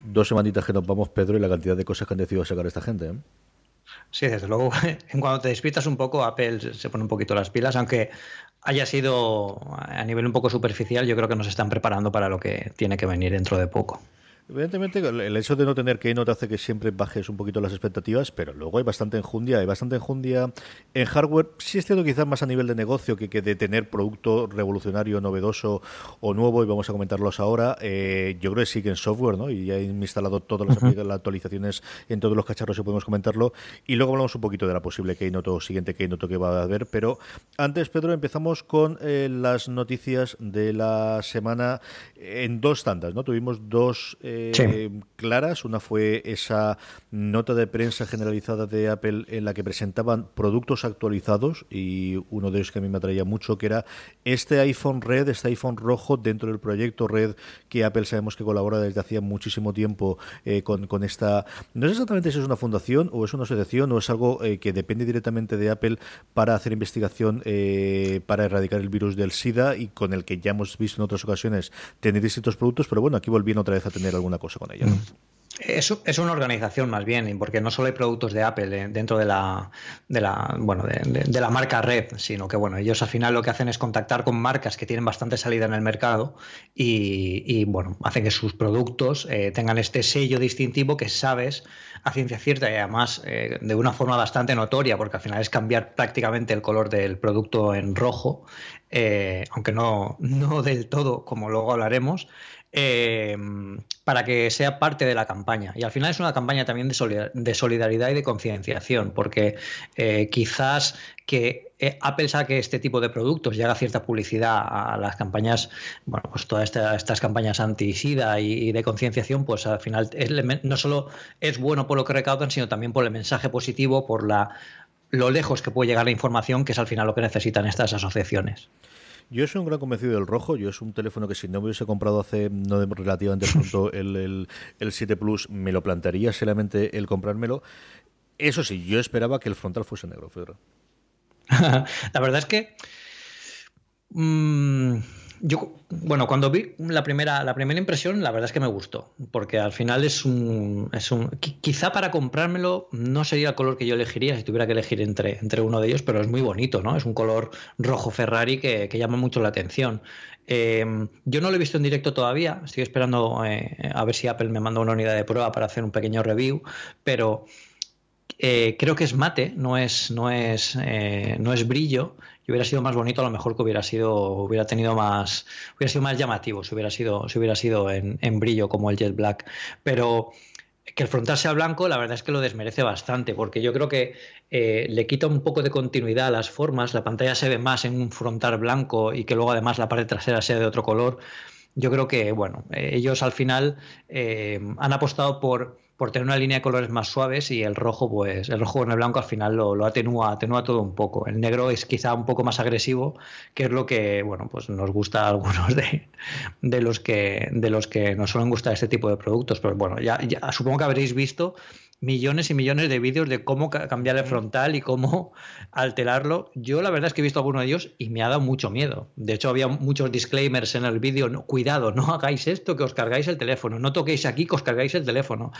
Dos semanitas que nos vamos, Pedro, y la cantidad de cosas que han decidido sacar esta gente. ¿eh? Sí, desde luego. En cuanto te despiertas un poco, Apple se pone un poquito las pilas, aunque haya sido a nivel un poco superficial, yo creo que nos están preparando para lo que tiene que venir dentro de poco. Evidentemente, el hecho de no tener Keynote hace que siempre bajes un poquito las expectativas, pero luego hay bastante enjundia, hay bastante enjundia en hardware. Sí es cierto quizás más a nivel de negocio que, que de tener producto revolucionario, novedoso o nuevo, y vamos a comentarlos ahora. Eh, yo creo que sí que en software, ¿no? Y ya he instalado todas las, actualizaciones en todos los cacharros y podemos comentarlo. Y luego hablamos un poquito de la posible Keynote o siguiente Keynote que va a haber. Pero antes, Pedro, empezamos con eh, las noticias de la semana en dos tandas, ¿no? Tuvimos dos... Eh, claras. Una fue esa nota de prensa generalizada de Apple en la que presentaban productos actualizados y uno de ellos que a mí me atraía mucho, que era este iPhone Red, este iPhone rojo dentro del proyecto Red que Apple sabemos que colabora desde hacía muchísimo tiempo eh, con, con, esta... No sé exactamente si es una fundación o es una asociación o es algo eh, que depende directamente de Apple para hacer investigación eh, para erradicar el virus del SIDA y con el que ya hemos visto en otras ocasiones tener distintos productos, pero bueno, aquí volviendo otra vez a tener algún una cosa con ella. Es, es, una organización más bien, porque no solo hay productos de Apple dentro de la, de la, bueno, de, la marca Red, sino que bueno, ellos al final lo que hacen es contactar con marcas que tienen bastante salida en el mercado y, bueno, hacen que sus productos eh, tengan este sello distintivo que sabes a ciencia cierta y además eh, de una forma bastante notoria, porque al final es cambiar prácticamente el color del producto en rojo, eh, aunque no, no del todo, como luego hablaremos. Em, para que sea parte de la campaña. Y al final es una campaña también de, solidaridad y de concienciación, porque eh, quizás que eh, Apple saque este tipo de productos y haga cierta publicidad a las campañas, bueno, pues todas estas campañas anti-SIDA y, de concienciación, pues al final no solo es bueno por lo que recaudan, sino también por el mensaje positivo, por la lo lejos que puede llegar la información, que es al final lo que necesitan estas asociaciones. Yo soy un gran convencido del rojo. Yo es un teléfono que si no me hubiese comprado hace no relativamente pronto el, el, 7 Plus, me lo plantearía seriamente el comprármelo. Eso sí, yo esperaba que el frontal fuese negro, Fedor. la verdad es que. Mmm, yo, bueno, cuando vi la primera, la primera impresión, la verdad es que me gustó, porque al final es un, es un. Quizá para comprármelo no sería el color que yo elegiría si tuviera que elegir entre, entre uno de ellos, pero es muy bonito, ¿no? Es un color rojo Ferrari que, llama mucho la atención. Eh, yo no lo he visto en directo todavía, estoy esperando eh, a ver si Apple me manda una unidad de prueba para hacer un pequeño review, pero. Eh, creo que es mate, no es, no es, no es brillo hubiera sido más bonito, a lo mejor que hubiera sido, hubiera tenido más, hubiera sido más llamativo, si hubiera sido, si hubiera sido en, brillo como el Jet Black. Pero que el frontal sea blanco, la verdad es que lo desmerece bastante, porque yo creo que eh, le quita un poco de continuidad a las formas, la pantalla se ve más en un frontal blanco y que luego además la parte trasera sea de otro color. Yo creo que, bueno, eh, ellos al final eh, han apostado por por tener una línea de colores más suaves y el rojo, pues el rojo con el blanco al final lo, atenúa, atenúa todo un poco. El negro es quizá un poco más agresivo, que es lo que, bueno, pues nos gusta a algunos de, de los que de los que nos suelen gustar este tipo de productos. Pero bueno, ya, ya supongo que habréis visto millones y millones de vídeos de cómo cambiar el frontal y cómo alterarlo. Yo la verdad es que he visto alguno de ellos y me ha dado mucho miedo. De hecho, había muchos disclaimers en el vídeo. No, cuidado, no hagáis esto, que os cargáis el teléfono. No toquéis aquí, que os cargáis el teléfono.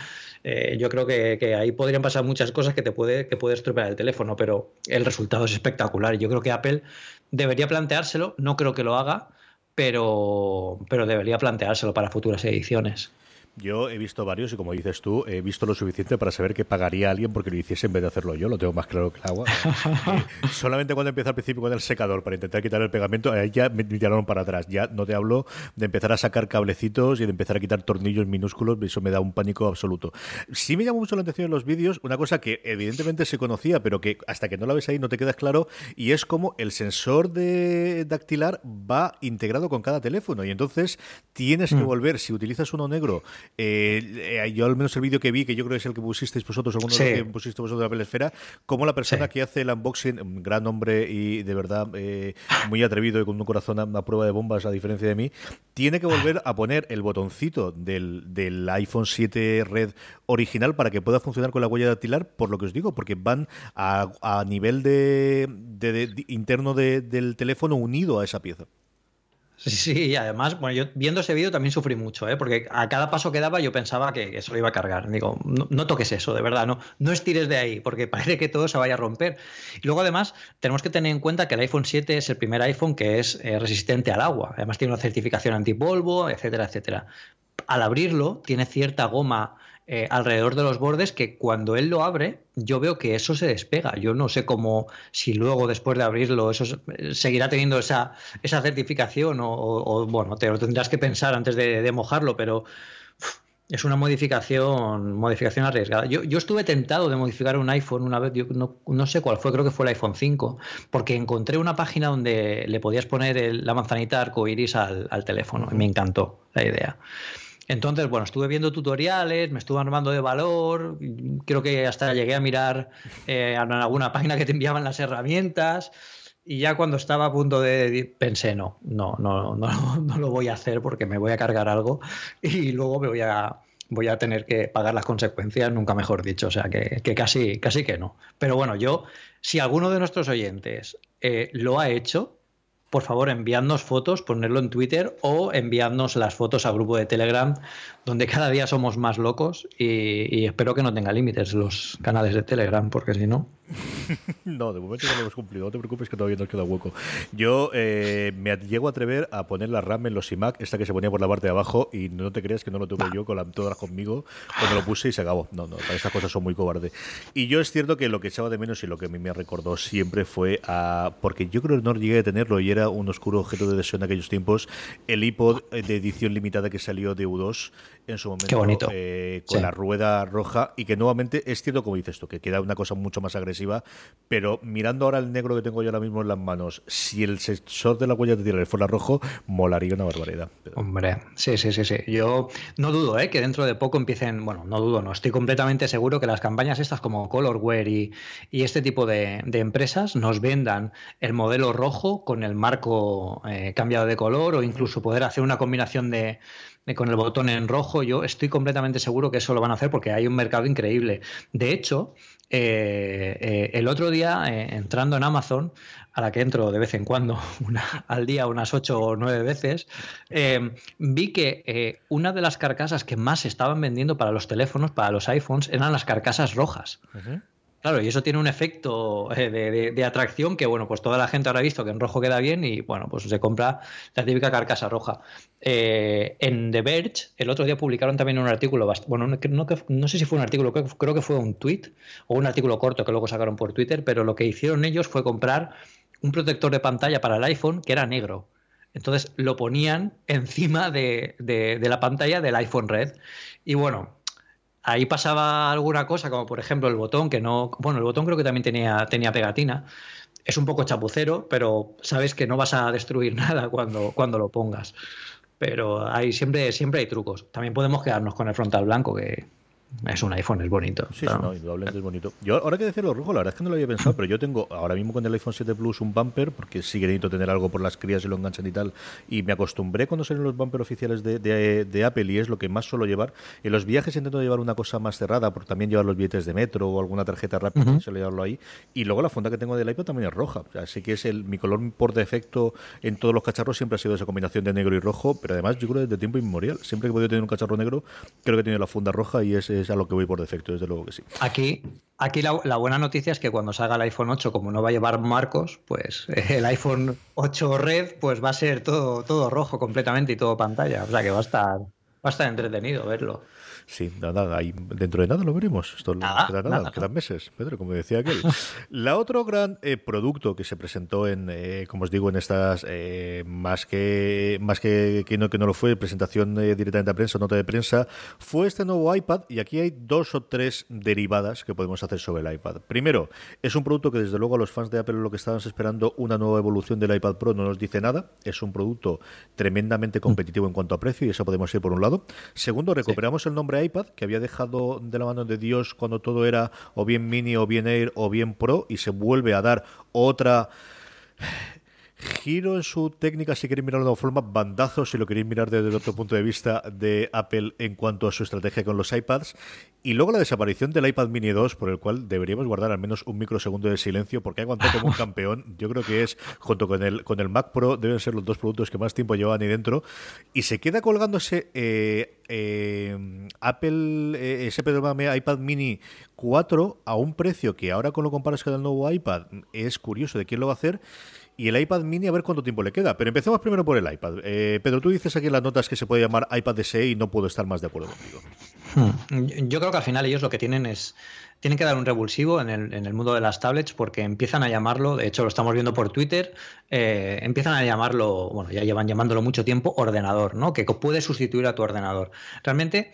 Eh, yo creo que, ahí podrían pasar muchas cosas que te puede, que puede estropear el teléfono, pero el resultado es espectacular. Yo creo que Apple debería planteárselo. No creo que lo haga, pero, pero debería planteárselo para futuras ediciones. Yo he visto varios y como dices tú, he visto lo suficiente para saber que pagaría a alguien porque lo hiciese en vez de hacerlo yo, lo tengo más claro que el agua. Eh, solamente cuando empieza al principio con el secador para intentar quitar el pegamento, ahí ya me tiraron para atrás. Ya no te hablo de empezar a sacar cablecitos y de empezar a quitar tornillos minúsculos, eso me da un pánico absoluto. Sí me llamó mucho la atención en los vídeos, una cosa que evidentemente se conocía, pero que hasta que no la ves ahí no te quedas claro, y es como el sensor de dactilar va integrado con cada teléfono, y entonces tienes que mm. volver, si utilizas uno negro, eh, eh, yo al menos el vídeo que vi, que yo creo que es el que pusisteis vosotros, de los que pusisteis vosotros de la Esfera, como la persona que hace el unboxing, un gran hombre y de verdad eh, muy atrevido y con un corazón a, prueba de bombas, a diferencia de mí, tiene que volver a poner el botoncito del, del iPhone 7 Red original para que pueda funcionar con la huella dactilar, por lo que os digo, porque van a, nivel de, interno del teléfono unido a esa pieza. Sí, y además, bueno, yo viendo ese vídeo también sufrí mucho, ¿eh? porque a cada paso que daba yo pensaba que eso lo iba a cargar. Digo, no, toques eso, de verdad, no, no estires de ahí, porque parece que todo se vaya a romper. Y luego, además, tenemos que tener en cuenta que el iPhone 7 es el primer iPhone que es eh, resistente al agua. Además, tiene una certificación antipolvo, etcétera, etcétera. Al abrirlo, tiene cierta goma eh, alrededor de los bordes que cuando él lo abre, yo veo que eso se despega. Yo no sé cómo, si luego después de abrirlo, eso seguirá teniendo esa, esa certificación o, bueno, te lo tendrás que pensar antes de, mojarlo, pero es una modificación, modificación arriesgada. Yo, estuve tentado de modificar un iPhone una vez, yo no, sé cuál fue, creo que fue el iPhone 5, porque encontré una página donde le podías poner la manzanita arcoiris al, al teléfono y me encantó la idea. Entonces, bueno, estuve viendo tutoriales, me estuve armando de valor, creo que hasta llegué a mirar eh, en alguna página que te enviaban las herramientas. Y ya cuando estaba a punto de pensé, no, no, no, no, no lo voy a hacer porque me voy a cargar algo y luego me voy a, voy a tener que pagar las consecuencias, nunca mejor dicho, o sea que, casi, casi que no. Pero bueno, yo, si alguno de nuestros oyentes eh, lo ha hecho, por favor enviadnos fotos, ponerlo en Twitter o enviadnos las fotos al grupo de Telegram, donde cada día somos más locos y, espero que no tenga límites los canales de Telegram, porque si no... no, de momento no lo hemos cumplido, no te preocupes que todavía nos queda hueco. Yo eh, me llego a atrever a poner la RAM en los iMac, esta que se ponía por la parte de abajo, y no te creas que no lo tuve yo con la, todas conmigo, cuando lo puse y se acabó. No, no, para estas cosas son muy cobarde. Y yo es cierto que lo que echaba de menos y lo que a mí me recordó siempre fue a... porque yo creo que no llegué a tenerlo y era un oscuro objeto de deseo en aquellos tiempos, el iPod de edición limitada que salió de U2 en su momento eh, con la rueda roja y que nuevamente es cierto como dices tú, que queda una cosa mucho más agresiva, pero mirando ahora el negro que tengo yo ahora mismo en las manos, si el sensor de la huella de tierra fuera rojo, molaría una barbaridad. Hombre, sí, sí, sí, sí. Yo no dudo ¿eh? que dentro de poco empiecen, bueno, no dudo, no, estoy completamente seguro que las campañas estas como Colorware y, y este tipo de, empresas nos vendan el modelo rojo con el eh, cambiado de color o incluso poder hacer una combinación de con el botón en rojo, yo estoy completamente seguro que eso lo van a hacer porque hay un mercado increíble. De hecho, eh, eh, el otro día, entrando en Amazon, a la que entro de vez en cuando, una, al día unas ocho o nueve veces, vi que una de las carcasas que más estaban vendiendo para los teléfonos, para los iPhones, eran las carcasas rojas. Claro, y eso tiene un efecto eh, de, atracción que, bueno, pues toda la gente ahora ha visto que en rojo queda bien y, bueno, pues se compra la típica carcasa roja. Eh, en The Verge, el otro día publicaron también un artículo, bueno, no, sé si fue un artículo, creo que fue un tweet o un artículo corto que luego sacaron por Twitter, pero lo que hicieron ellos fue comprar un protector de pantalla para el iPhone que era negro. Entonces lo ponían encima de, de la pantalla del iPhone Red. Y bueno, ahí pasaba alguna cosa, como por ejemplo el botón, que no. Bueno, el botón creo que también tenía, tenía pegatina. Es un poco chapucero, pero sabes que no vas a destruir nada cuando, cuando lo pongas. Pero hay, siempre, siempre hay trucos. También podemos quedarnos con el frontal blanco, que, es un iPhone, es bonito. Sí, sí, no, indudablemente es bonito. Yo, ahora que decirlo rojo, la verdad es que no lo había pensado, pero yo tengo ahora mismo con el iPhone 7 Plus un bumper, porque sí que necesito tener algo por las crías y lo enganchan y tal. Y me acostumbré cuando salen los bumper oficiales de, de, Apple y es lo que más suelo llevar. En los viajes intento llevar una cosa más cerrada, porque también llevar los billetes de metro o alguna tarjeta rápida, suelo llevarlo ahí. Y luego la funda que tengo del iPad también es roja. Así que es el, mi color por defecto en todos los cacharros siempre ha sido esa combinación de negro y rojo, pero además yo creo desde tiempo inmemorial. Siempre que he podido tener un cacharro negro, creo que he tenido la funda roja y es, es a lo que voy por defecto desde luego que sí. Aquí, aquí la, buena noticia es que cuando salga el iPhone 8, como no va a llevar marcos, pues el iPhone 8 Red pues va a ser todo, todo rojo completamente y todo pantalla. O sea que va a estar, Va a estar entretenido verlo. Sí, nada, ahí, dentro de nada lo veremos. Esto nada, queda nada, quedan meses, Pedro, como decía aquel. La otro gran eh, producto que se presentó en, eh, como os digo, en estas eh, más que más que, que, no que no lo fue presentación directamente a prensa, nota de prensa, fue este nuevo iPad y aquí hay dos o tres derivadas que podemos hacer sobre el iPad. Primero, es un producto que desde luego a los fans de Apple lo que estaban esperando una nueva evolución del iPad Pro no nos dice nada. Es un producto tremendamente competitivo en cuanto a precio y eso podemos ir por un lado. Segundo, recuperamos el nombre iPad, que había dejado de la mano de Dios cuando todo era o bien mini o bien Air o bien Pro, y se vuelve a dar otra giro en su técnica si queréis mirarlo de una forma, bandazo si lo queréis mirar desde otro punto de vista de Apple en cuanto a su estrategia con los iPads. Y luego la desaparición del iPad Mini 2, por el cual deberíamos guardar al menos un microsegundo de silencio, porque ha aguantado como un campeón. Yo creo que es, junto con el, con el Mac Pro, deben ser los dos productos que más tiempo llevan ahí dentro. Y se queda colgándose eh, eh, Apple, eh, ese iPad Mini 4 a un precio que ahora con lo comparas con el nuevo iPad es curioso de quién lo va a hacer y el iPad mini a ver cuánto tiempo le queda. Pero empecemos primero por el iPad. Eh, Pedro, tú dices aquí en las notas que se puede llamar iPad SE y no puedo estar más de acuerdo contigo. Hmm. Yo creo que al final ellos lo que tienen es tienen que dar un revulsivo en el, en el, mundo de las tablets porque empiezan a llamarlo, de hecho lo estamos viendo por Twitter, eh, empiezan a llamarlo, bueno, ya llevan llamándolo mucho tiempo, ordenador, ¿no? Que puede sustituir a tu ordenador. Realmente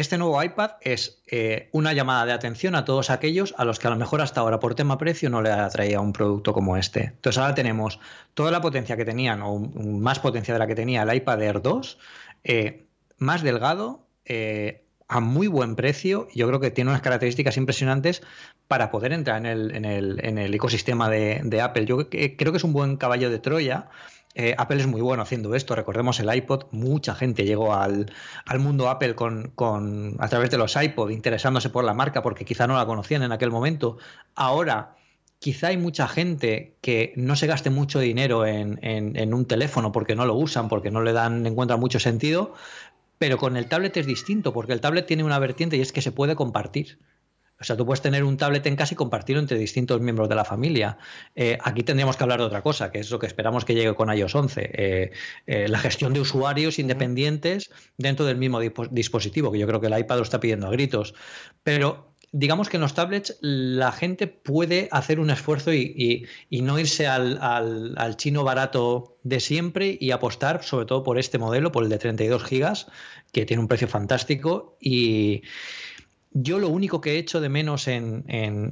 este nuevo iPad es eh, una llamada de atención a todos aquellos a los que a lo mejor hasta ahora por tema precio no le atraía un producto como este. Entonces ahora tenemos toda la potencia que tenían, o más potencia de la que tenía el iPad Air 2, eh, más delgado, eh, a muy buen precio. Yo creo que tiene unas características impresionantes para poder entrar en el, ecosistema de Apple. Yo creo que es un buen caballo de Troya eh, Apple es muy bueno haciendo esto. Recordemos el iPod, mucha gente llegó al, mundo Apple con, con, a través de los iPod, interesándose por la marca porque quizá no la conocían en aquel momento. Ahora, quizá hay mucha gente que no se gaste mucho dinero en, en, un teléfono porque no lo usan, porque no le dan, encuentran mucho sentido, pero con el tablet es distinto, porque el tablet tiene una vertiente y es que se puede compartir. O sea, tú puedes tener un tablet en casa y compartirlo entre distintos miembros de la familia. Eh, aquí tendríamos que hablar de otra cosa, que es lo que esperamos que llegue con iOS 11. Eh, eh, la gestión de usuarios independientes dentro del mismo dispositivo, que yo creo que el iPad lo está pidiendo a gritos. Pero digamos que en los tablets la gente puede hacer un esfuerzo y, no irse al, al, chino barato de siempre y apostar sobre todo por este modelo, por el de 32 gigas, que tiene un precio fantástico y yo lo único que he hecho de menos en,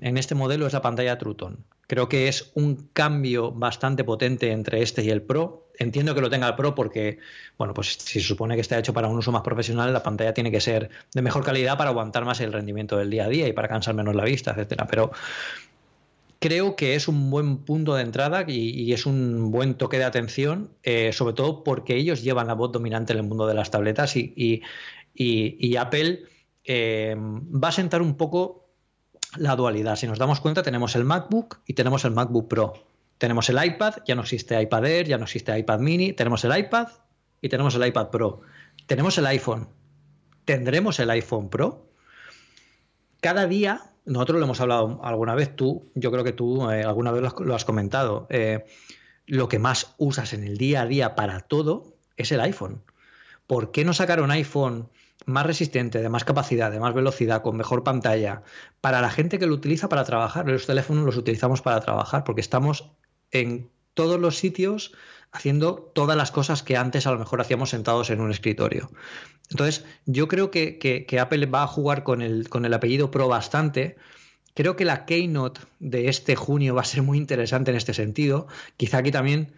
este modelo es la pantalla Truton. Creo que es un cambio bastante potente entre este y el Pro. Entiendo que lo tenga el Pro porque, bueno, pues si se supone que está hecho para un uso más profesional, la pantalla tiene que ser de mejor calidad para aguantar más el rendimiento del día a día y para cansar menos la vista, etcétera. Pero creo que es un buen punto de entrada y, es un buen toque de atención, eh, sobre todo porque ellos llevan la voz dominante en el mundo de las tabletas y, y Apple eh, va a sentar un poco la dualidad. Si nos damos cuenta, tenemos el MacBook y tenemos el MacBook Pro. Tenemos el iPad, ya no existe iPad Air, ya no existe iPad mini, tenemos el iPad y tenemos el iPad Pro. Tenemos el iPhone. ¿Tendremos el iPhone Pro? Cada día, nosotros lo hemos hablado alguna vez, tú, yo creo que tú eh, alguna vez lo has, comentado, eh, lo que más usas en el día a día para todo es el iPhone. ¿Por qué no sacar un iPhone más resistente, de más capacidad, de más velocidad, con mejor pantalla, para la gente que lo utiliza para trabajar. Los teléfonos los utilizamos para trabajar porque estamos en todos los sitios haciendo todas las cosas que antes a lo mejor hacíamos sentados en un escritorio. Entonces, yo creo que, Apple va a jugar con el, con el apellido Pro bastante. Creo que la Keynote de este junio va a ser muy interesante en este sentido. Quizá aquí también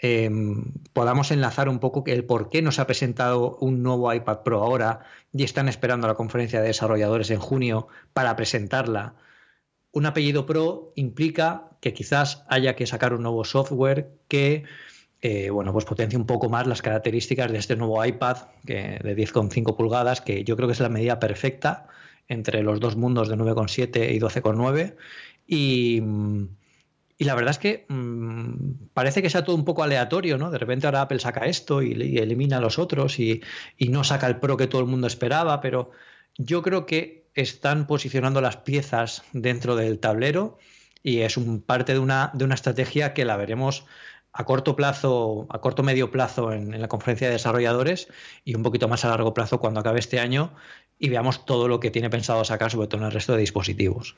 Em, podamos enlazar un poco el por qué nos ha presentado un nuevo iPad Pro ahora y están esperando la conferencia de desarrolladores en junio para presentarla. Un apellido Pro implica que quizás haya que sacar un nuevo software que eh, bueno, pues potencie un poco más las características de este nuevo iPad que, de 10,5 pulgadas, que yo creo que es la medida perfecta entre los dos mundos de 9,7 y 12,9. Y mm, y la verdad es que mmm, parece que sea todo un poco aleatorio, ¿no? De repente ahora Apple saca esto y, elimina a los otros y, no saca el Pro que todo el mundo esperaba, pero yo creo que están posicionando las piezas dentro del tablero y es un, parte de una, de una estrategia que la veremos a corto plazo, a corto medio plazo en, la conferencia de desarrolladores y un poquito más a largo plazo cuando acabe este año y veamos todo lo que tiene pensado sacar, sobre todo en el resto de dispositivos.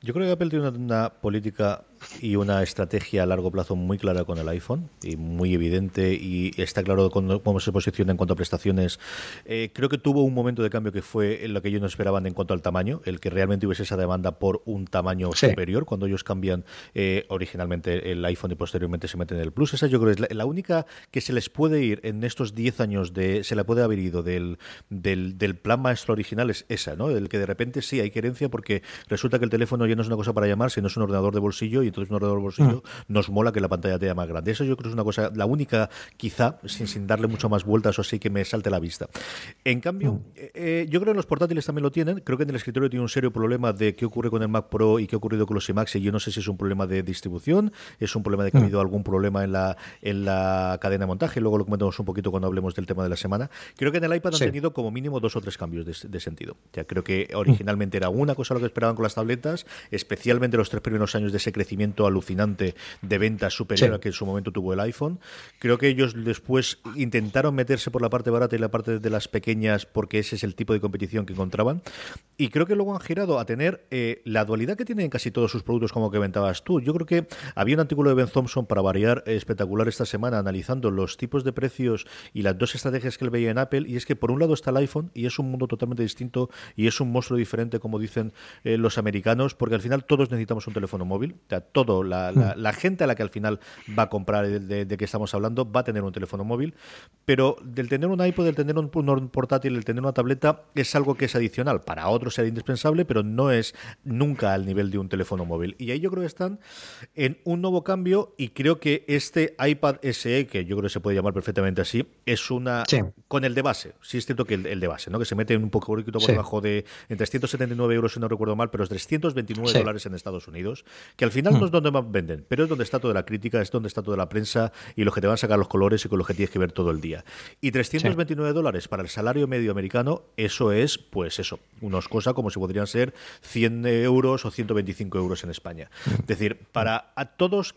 Yo creo que Apple tiene una, política y una estrategia a largo plazo muy clara con el iPhone y muy evidente y está claro cómo se posiciona en cuanto a prestaciones. Eh, creo que tuvo un momento de cambio que fue lo que ellos no esperaban en cuanto al tamaño, el que realmente hubiese esa demanda por un tamaño superior cuando ellos cambian eh, originalmente el iPhone y posteriormente se meten en el Plus. Esa yo creo que es la, única que se les puede ir en estos 10 años de se la puede haber ido del, del, del plan maestro original es esa, ¿no? El que de repente sí hay querencia porque resulta que el teléfono ya no es una cosa para llamar, sino es un ordenador de bolsillo y entonces un ordenador de bolsillo mm. nos mola que la pantalla te más grande. Eso yo creo que es una cosa, la única quizá, sin, sin darle mucho más vueltas o así que me salte la vista. En cambio, mm. eh, eh, yo creo que los portátiles también lo tienen. Creo que en el escritorio tiene un serio problema de qué ocurre con el Mac Pro y qué ha ocurrido con los iMacs y yo no sé si es un problema de distribución, es un problema de que ha mm. habido algún problema en la, en la cadena de montaje, luego lo comentamos un poquito cuando hablemos del tema de la semana. Creo que en el iPad han tenido como mínimo dos o tres cambios de, sentido. Ya creo que originalmente era una cosa lo que esperaban con las tabletas, especialmente los tres primeros años de ese crecimiento alucinante de ventas superior a que en su momento tuvo el iPhone. Creo que ellos después intentaron meterse por la parte barata y la parte de las pequeñas porque ese es el tipo de competición que encontraban. Y creo que luego han girado a tener eh, la dualidad que tienen casi todos sus productos, como que comentabas tú. Yo creo que había un artículo de Ben Thompson para variar espectacular esta semana analizando los tipos de precios y las dos estrategias que él veía en Apple. Y es que por un lado está el iPhone y es un mundo totalmente distinto y es un monstruo diferente, como dicen eh, los americanos, porque al final todos necesitamos un teléfono móvil. O sea, todo, la, la, gente a la que al final va a comprar de, de, que estamos hablando va a tener un teléfono móvil. Pero del tener un iPod, del tener un, portátil, el tener una tableta, es algo que es adicional. Para otros será indispensable, pero no es nunca al nivel de un teléfono móvil. Y ahí yo creo que están en un nuevo cambio y creo que este iPad SE, que yo creo que se puede llamar perfectamente así, es una... Con el de base. Sí es cierto que el, de base, ¿no? Que se mete un poco por debajo de... En 379 euros, si no recuerdo mal, pero es 329 dólares en Estados Unidos que al final no es hmm. donde más venden, pero es donde está toda la crítica, es donde está toda la prensa y lo que te van a sacar los colores y con lo que tienes que ver todo el día. Y 329 dólares para el salario medio americano, eso es, pues eso, unos cosas como si podrían ser 100 euros o 125 euros en España. Hmm. Es decir, para a todos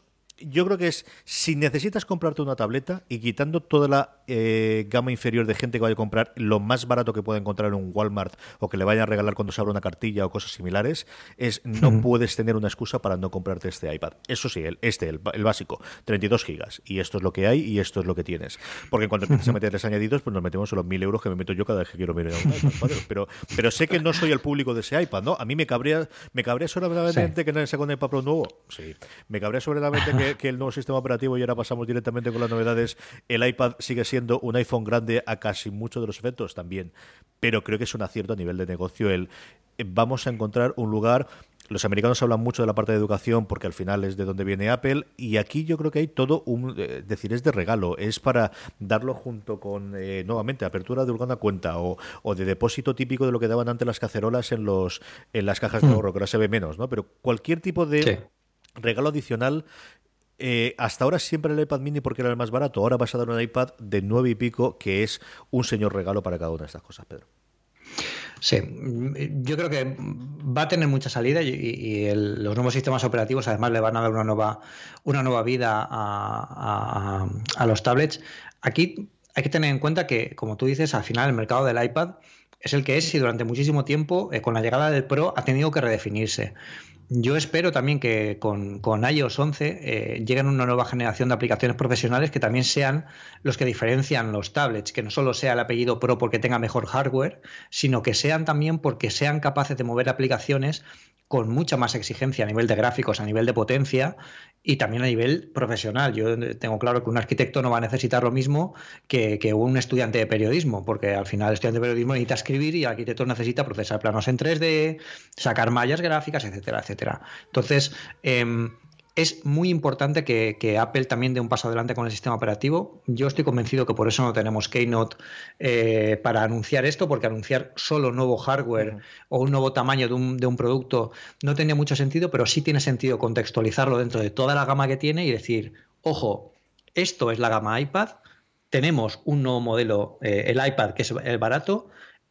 yo creo que es, si necesitas comprarte una tableta y quitando toda la eh, gama inferior de gente que vaya a comprar lo más barato que pueda encontrar en un Walmart o que le vayan a regalar cuando se abra una cartilla o cosas similares, es no puedes tener una excusa para no comprarte este iPad. Eso sí, el, este, el, básico, 32 gigas. Y esto es lo que hay y esto es lo que tienes. Porque en cuanto empiezas a meterles añadidos, pues nos metemos en los mil euros que me meto yo cada vez que quiero mirar un iPad. Pero, pero sé que no soy el público de ese iPad, ¿no? A mí me cabría, me cabría solamente que no saque un iPad Pro nuevo. Sí. Me cabría solamente que que, el nuevo sistema operativo y ahora pasamos directamente con las novedades, el iPad sigue siendo un iPhone grande a casi muchos de los efectos también. Pero creo que es un acierto a nivel de negocio el eh, vamos a encontrar un lugar los americanos hablan mucho de la parte de educación porque al final es de donde viene Apple y aquí yo creo que hay todo un eh, decir es de regalo es para darlo junto con eh, nuevamente apertura de una cuenta o, de depósito típico de lo que daban antes las cacerolas en los en las cajas de mm. ahorro que ahora se ve menos no pero cualquier tipo de regalo adicional eh, hasta ahora siempre el iPad mini porque era el más barato. Ahora vas a dar un iPad de nueve y pico, que es un señor regalo para cada una de estas cosas, Pedro. Sí, yo creo que va a tener mucha salida y, los nuevos sistemas operativos además le van a dar una nueva, una nueva vida a, los tablets. Aquí hay que tener en cuenta que, como tú dices, al final el mercado del iPad es el que es y durante muchísimo tiempo, eh, con la llegada del Pro, ha tenido que redefinirse. Yo espero también que con, con iOS 11 eh, lleguen una nueva generación de aplicaciones profesionales que también sean los que diferencian los tablets, que no solo sea el apellido Pro porque tenga mejor hardware, sino que sean también porque sean capaces de mover aplicaciones con mucha más exigencia a nivel de gráficos, a nivel de potencia y también a nivel profesional. Yo tengo claro que un arquitecto no va a necesitar lo mismo que, un estudiante de periodismo, porque al final el estudiante de periodismo necesita escribir y el arquitecto necesita procesar planos en 3D, sacar mallas gráficas, etcétera, etcétera. Entonces, em, es muy importante que, Apple también dé un paso adelante con el sistema operativo. Yo estoy convencido que por eso no tenemos Keynote eh, para anunciar esto, porque anunciar solo nuevo hardware o un nuevo tamaño de un, de un, producto no tenía mucho sentido, pero sí tiene sentido contextualizarlo dentro de toda la gama que tiene y decir, ojo, esto es la gama iPad, tenemos un nuevo modelo, eh, el iPad, que es el barato,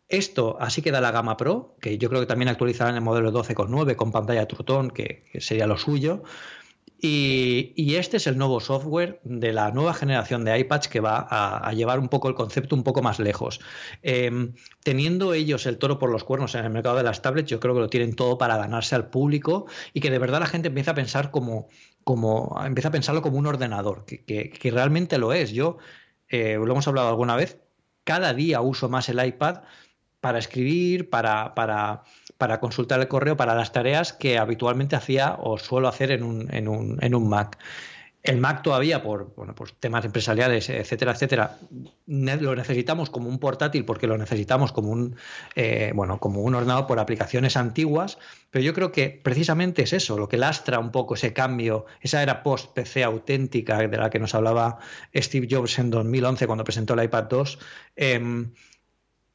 esto así queda la gama Pro, que yo creo que también actualizarán el modelo 12.9 con pantalla Trutón, que, que sería lo suyo Y, este es el nuevo software de la nueva generación de iPads que va a, llevar un poco el concepto un poco más lejos. Em, teniendo ellos el toro por los cuernos en el mercado de las tablets, yo creo que lo tienen todo para ganarse al público y que de verdad la gente empieza a pensar como, como empieza a pensarlo como un ordenador, que, realmente lo es. Yo, eh, lo hemos hablado alguna vez, cada día uso más el iPad para escribir, para, para, para, consultar el correo, para las tareas que habitualmente hacía o suelo hacer en un, en un, en un Mac. El Mac todavía, por, bueno, temas empresariales, etcétera, etcétera, lo necesitamos como un portátil porque lo necesitamos como un, eh, bueno, como un ordenador por aplicaciones antiguas, pero yo creo que precisamente es eso, lo que lastra un poco ese cambio, esa era post-PC auténtica de la que nos hablaba Steve Jobs en 2011 cuando presentó el iPad 2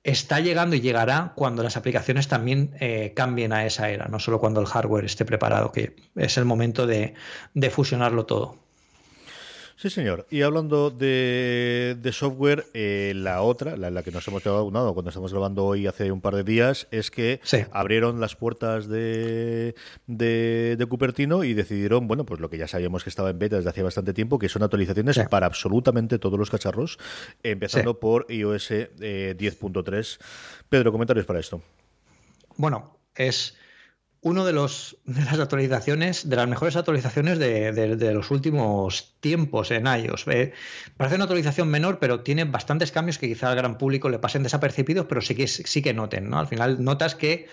está llegando y llegará cuando las aplicaciones también eh, cambien a esa era, no solo cuando el hardware esté preparado, que es el momento de fusionarlo todo. Sí, señor. Y hablando de, software, eh, la otra, la, que nos hemos llevado cuando estamos grabando hoy hace un par de días, es que abrieron las puertas de, de, Cupertino y decidieron, bueno, pues lo que ya sabíamos que estaba en beta desde hace bastante tiempo, que son actualizaciones para absolutamente todos los cacharros, empezando por iOS 10.3. Eh, Pedro, comentarios para esto. Bueno, es uno de los de las actualizaciones, de las mejores actualizaciones de, los últimos tiempos en iOS. Eh, parece una actualización menor, pero tiene bastantes cambios que quizá al gran público le pasen desapercibidos, pero sí que, sí que noten. ¿no? Al final notas que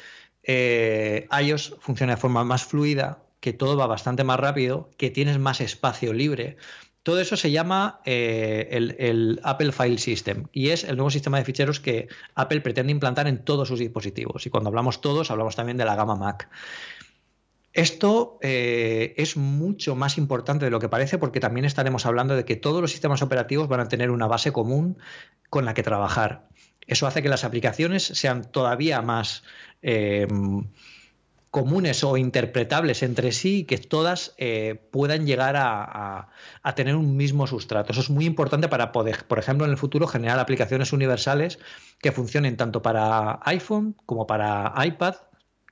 eh, iOS funciona de forma más fluida, que todo va bastante más rápido, que tienes más espacio libre. Todo eso se llama eh, el, Apple File System y es el nuevo sistema de ficheros que Apple pretende implantar en todos sus dispositivos. Y cuando hablamos todos, hablamos también de la gama Mac. Esto eh, es mucho más importante de lo que parece porque también estaremos hablando de que todos los sistemas operativos van a tener una base común con la que trabajar. Eso hace que las aplicaciones sean todavía más... Eh, comunes o interpretables entre sí y que todas eh, puedan llegar a, tener un mismo sustrato. Eso es muy importante para poder, por ejemplo, en el futuro generar aplicaciones universales que funcionen tanto para iPhone como para iPad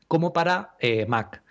como para eh, Mac.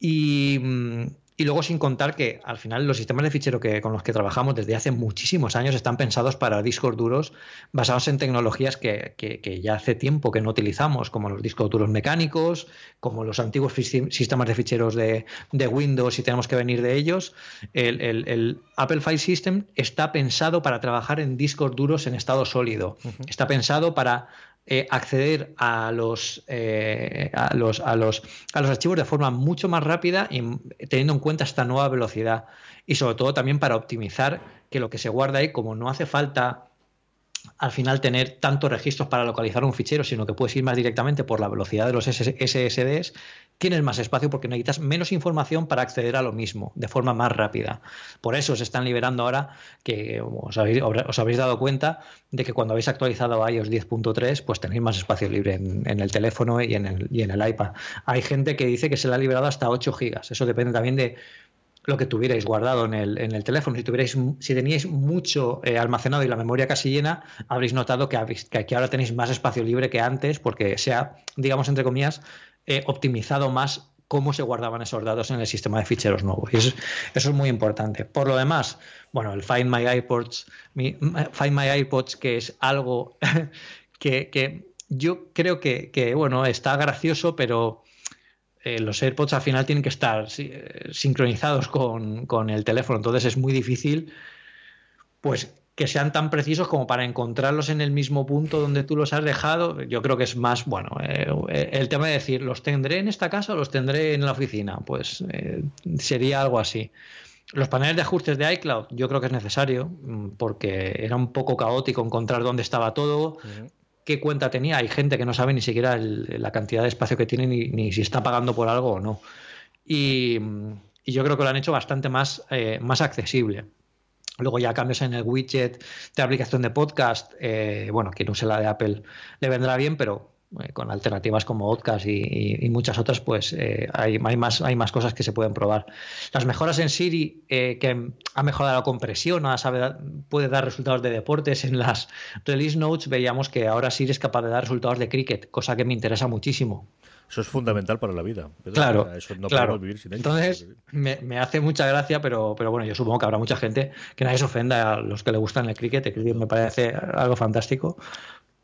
Y, mm, y luego sin contar que al final los sistemas de fichero que, con los que trabajamos desde hace muchísimos años están pensados para discos duros basados en tecnologías que, ya hace tiempo que no utilizamos, como los discos duros mecánicos, como los antiguos sistemas de ficheros de, Windows y tenemos que venir de ellos. El, Apple File System está pensado para trabajar en discos duros en estado sólido. Está pensado para eh, acceder a los, eh, a, los, a, los, a los archivos de forma mucho más rápida y teniendo en cuenta esta nueva velocidad. Y sobre todo también para optimizar que lo que se guarda ahí, como no hace falta al final tener tantos registros para localizar un fichero, sino que puedes ir más directamente por la velocidad de los SSDs, tienes más espacio porque necesitas menos información para acceder a lo mismo de forma más rápida. Por eso se están liberando ahora, que os habéis, dado cuenta de que cuando habéis actualizado a iOS 10.3, pues tenéis más espacio libre en, el teléfono y en el, y en el iPad. Hay gente que dice que se le ha liberado hasta 8 gigas. Eso depende también de lo que tuvierais guardado en el, en el teléfono. Si, tuvierais, si teníais mucho eh, almacenado y la memoria casi llena, habréis notado que, que, ahora tenéis más espacio libre que antes porque se ha, digamos, entre comillas, eh, optimizado más cómo se guardaban esos datos en el sistema de ficheros nuevo. Y eso, es muy importante. Por lo demás, bueno, el Find My iPods, Find My iPods, que es algo que, que yo creo que, que, bueno, está gracioso, pero eh, los AirPods al final tienen que estar eh, sincronizados con, el teléfono, entonces es muy difícil pues que sean tan precisos como para encontrarlos en el mismo punto donde tú los has dejado. Yo creo que es más, bueno, eh, el tema de decir, ¿los tendré en esta casa o los tendré en la oficina? Pues sería algo así. Los paneles de ajustes de iCloud yo creo que es necesario mm, porque era un poco caótico encontrar dónde estaba todo qué cuenta tenía. Hay gente que no sabe ni siquiera la cantidad de espacio que tiene ni, si está pagando por algo o no. Y, yo creo que lo han hecho bastante más, eh, más accesible. Luego ya cambios en el widget de aplicación de podcast. Eh, bueno, quien use la de Apple le vendrá bien, pero con alternativas como Outcast y, muchas otras, pues eh, hay, más, hay más cosas que se pueden probar. Las mejoras en Siri, eh, que ha mejorado la compresión, puede dar resultados de deportes. En las release notes veíamos que ahora Siri es capaz de dar resultados de cricket, cosa que me interesa muchísimo. Eso es fundamental para la vida. claro, eso no podemos vivir sin Entonces, me, me, hace mucha gracia, pero, pero bueno, yo supongo que habrá mucha gente que nadie se ofenda a los que le gustan el cricket. El cricket me parece algo fantástico.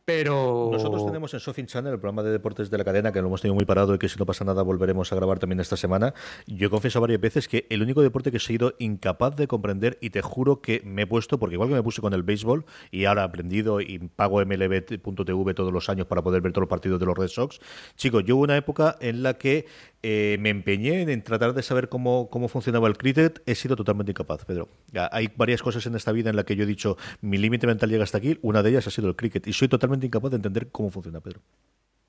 Pero... Nosotros tenemos en Sofin Channel el programa de deportes de la cadena, que lo hemos tenido muy parado y que si no pasa nada volveremos a grabar también esta semana. Yo he confesado varias veces que el único deporte que he sido incapaz de comprender y te juro que me he puesto, porque igual que me puse con el béisbol y ahora he aprendido y pago MLB.tv todos los años para poder ver todos los partidos de los Red Sox, chicos, yo hubo una época en la que eh, me empeñé en tratar de saber cómo, cómo funcionaba el cricket, he sido totalmente incapaz, Pedro. Hay varias cosas en esta vida en las que yo he dicho, mi límite mental llega hasta aquí, una de ellas ha sido el cricket y soy totalmente incapaz de entender cómo funciona, Pedro.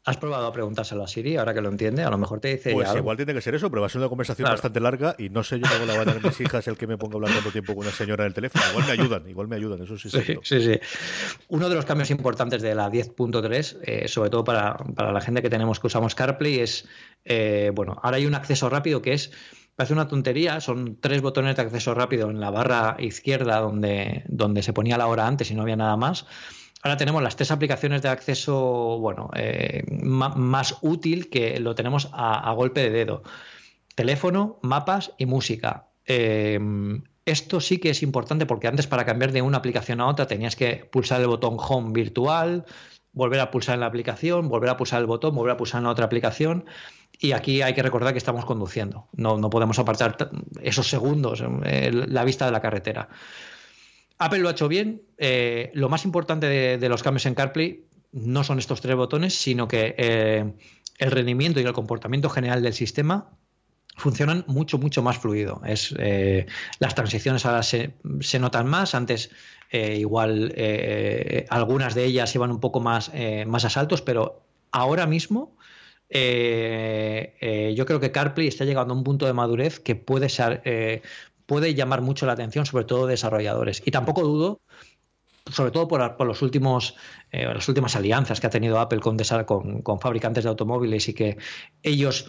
¿Has probado a preguntárselo a Siri ahora que lo entiende? A lo mejor te dice. Pues igual tiene que ser eso, pero va a ser una conversación bastante larga y no sé yo cómo la van a dar mis hijas el que me ponga a hablar tanto tiempo con una señora en el teléfono. Igual me ayudan, igual me ayudan, eso sí. Sí, sí, sí. Uno de los cambios importantes de la 10.3, eh, sobre todo para, la gente que tenemos que usamos CarPlay, es. Eh, bueno, ahora hay un acceso rápido que es. Parece una tontería, son tres botones de acceso rápido en la barra izquierda donde, donde se ponía la hora antes y no había nada más Ahora tenemos las tres aplicaciones de acceso, bueno, eh, más útil que lo tenemos a, golpe de dedo. Teléfono, mapas y música. Em, esto sí que es importante porque antes para cambiar de una aplicación a otra tenías que pulsar el botón Home virtual, volver a pulsar en la aplicación, volver a pulsar el botón, volver a pulsar en la otra aplicación. Y aquí hay que recordar que estamos conduciendo. No, no podemos apartar esos segundos, en la vista de la carretera. Apple lo ha hecho bien. Eh, lo más importante de, los cambios en CarPlay no son estos tres botones, sino que eh, el rendimiento y el comportamiento general del sistema funcionan mucho, mucho más fluido. Es, eh, las transiciones ahora se, notan más. Antes, igual, algunas de ellas iban un poco más, más a saltos, pero ahora mismo. yo creo que CarPlay está llegando a un punto de madurez que puede ser, puede llamar mucho la atención, sobre todo desarrolladores. Y tampoco dudo, sobre todo por, los últimos, eh, las últimas alianzas que ha tenido Apple con, con, fabricantes de automóviles y que ellos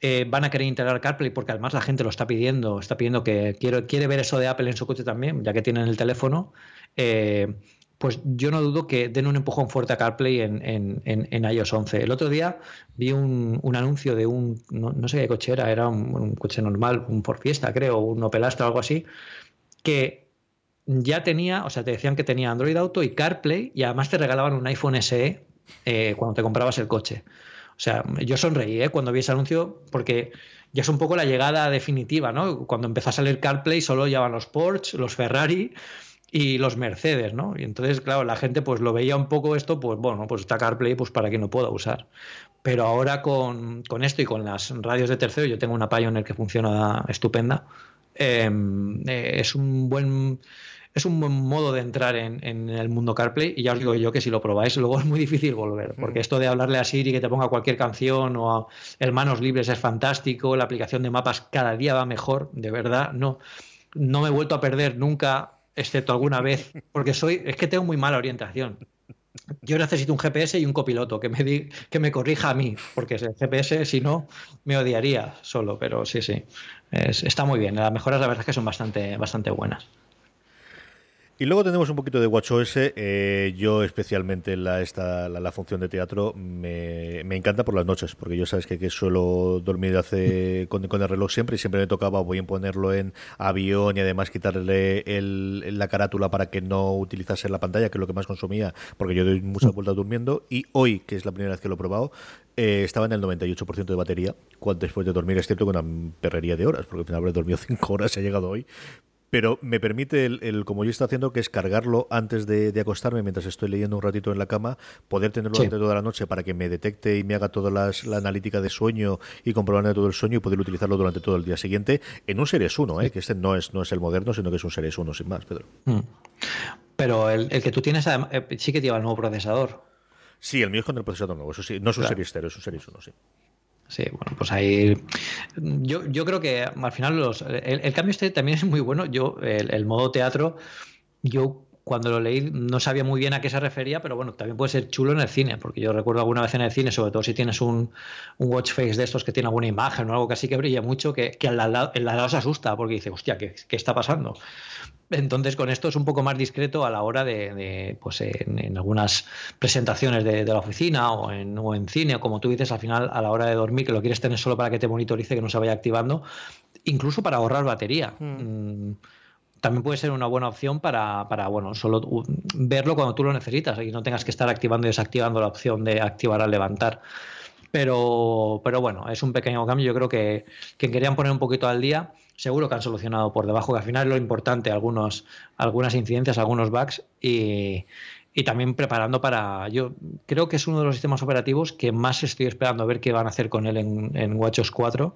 eh, van a querer integrar CarPlay porque además la gente lo está pidiendo, está pidiendo que quiere, quiere ver eso de Apple en su coche también, ya que tienen el teléfono. Eh, pues yo no dudo que den un empujón fuerte a CarPlay en, en, en, iOS 11. El otro día vi un, anuncio de un, no, sé qué coche era, era un, coche normal, un Ford Fiesta, creo, un Opel Astra o algo así, que ya tenía, o sea, te decían que tenía Android Auto y CarPlay y además te regalaban un iPhone SE eh, cuando te comprabas el coche. O sea, yo sonreí ¿eh? cuando vi ese anuncio porque ya es un poco la llegada definitiva, ¿no? Cuando empezó a salir CarPlay solo llevaban los Porsche, los Ferrari y los Mercedes, ¿no? Y entonces, claro, la gente pues lo veía un poco esto, pues bueno, pues está CarPlay, pues para que no pueda usar. Pero ahora con, esto y con las radios de tercero, yo tengo una Pioneer que funciona estupenda, em, eh, es un buen es un buen modo de entrar en, en, el mundo CarPlay y ya os digo yo que si lo probáis luego es muy difícil volver, porque mm. esto de hablarle a Siri que te ponga cualquier canción o a Hermanos Libres es fantástico, la aplicación de mapas cada día va mejor, de verdad, no, no me he vuelto a perder nunca excepto alguna vez, porque soy, es que tengo muy mala orientación. Yo necesito un GPS y un copiloto que me, di, que me corrija a mí, porque el GPS, si no, me odiaría solo, pero sí, sí, está muy bien. Las mejoras, la verdad es que son bastante, bastante buenas. Y luego tenemos un poquito de WatchOS. Eh, yo especialmente la, esta, la, función de teatro me, encanta por las noches, porque yo sabes que, que suelo dormir hace con, el reloj siempre y siempre me tocaba voy a ponerlo en avión y además quitarle el, la carátula para que no utilizase la pantalla, que es lo que más consumía, porque yo doy muchas vueltas durmiendo. Y hoy, que es la primera vez que lo he probado, eh, estaba en el 98% de batería después de dormir, es cierto con una perrería de horas, porque al final habré dormido 5 horas y he llegado hoy, pero me permite, el, como yo estoy haciendo, que es cargarlo antes de, acostarme, mientras estoy leyendo un ratito en la cama, poder tenerlo durante toda la noche para que me detecte y me haga toda la analítica de sueño y comprobarme todo el sueño y poder utilizarlo durante todo el día siguiente en un Series 1, ¿eh? que este no es, no es el moderno, sino que es un Series 1 sin más, Pedro. Mm. Pero el, que tú tienes eh, sí que lleva el nuevo procesador. Sí, el mío es con el procesador nuevo, eso sí. No es un Series 0, es un Series 1, sí. Sí, bueno, pues ahí. Yo, yo creo que al final los, el, cambio este también es muy bueno. Yo, el, modo teatro, yo cuando lo leí no sabía muy bien a qué se refería, pero bueno, también puede ser chulo en el cine, porque yo recuerdo alguna vez en el cine, sobre todo si tienes un, watch face de estos que tiene alguna imagen o algo que así que brilla mucho, que, que al, lado, el lado se asusta porque dice, hostia, ¿qué, ¿qué, está pasando? Entonces, con esto es un poco más discreto a la hora de, pues en, algunas presentaciones de, la oficina o en, o en cine, o como tú dices, al final, a la hora de dormir, que lo quieres tener solo para que te monitorice, que no se vaya activando, incluso para ahorrar batería. Mm. Mm, también puede ser una buena opción para, para, bueno, solo verlo cuando tú lo necesitas y no tengas que estar activando y desactivando la opción de activar al levantar. Pero, pero bueno, es un pequeño cambio. Yo creo que, que querían poner un poquito al día seguro que han solucionado por debajo, que al final es lo importante, algunos, algunas incidencias, algunos bugs y, también preparando para. Yo creo que es uno de los sistemas operativos que más estoy esperando a ver qué van a hacer con él en, en WatchOS 4,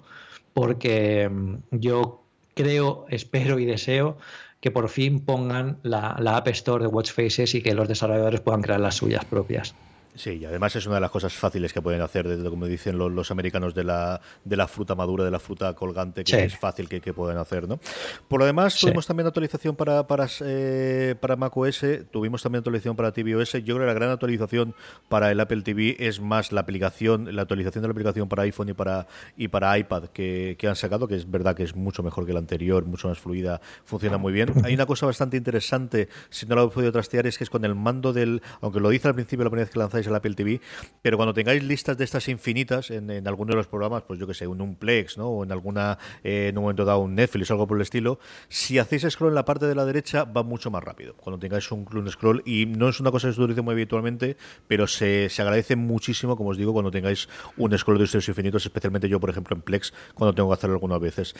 porque mm, yo creo, espero y deseo que por fin pongan la, App Store de Watch Faces y que los desarrolladores puedan crear las suyas propias. Sí, y además es una de las cosas fáciles que pueden hacer, desde como dicen los, americanos, de la, de la fruta madura, de la fruta colgante, que es fácil que, pueden hacer. ¿no? Por lo demás, tuvimos también actualización para, para, eh, para macOS, tuvimos también actualización para tvOS. Yo creo que la gran actualización para el Apple TV es más la aplicación, la actualización de la aplicación para iPhone y para, y para iPad que, que han sacado, que es verdad que es mucho mejor que la anterior, mucho más fluida, funciona muy bien. Hay una cosa bastante interesante, si no lo he podido trastear, es que es con el mando del, aunque lo dice al principio la primera vez que lanzáis el Apple TV, pero cuando tengáis listas de estas infinitas en, alguno de los programas, pues yo que sé, un Unplex, ¿no? O en alguna, eh, en un momento dado un Netflix o algo por el estilo, si hacéis scroll en la parte de la derecha va mucho más rápido. Cuando tengáis un, un scroll, y no es una cosa que se utilice muy habitualmente, pero se, se agradece muchísimo, como os digo, cuando tengáis un scroll de estos infinitos, especialmente yo, por ejemplo, en Plex, cuando tengo que hacerlo algunas veces.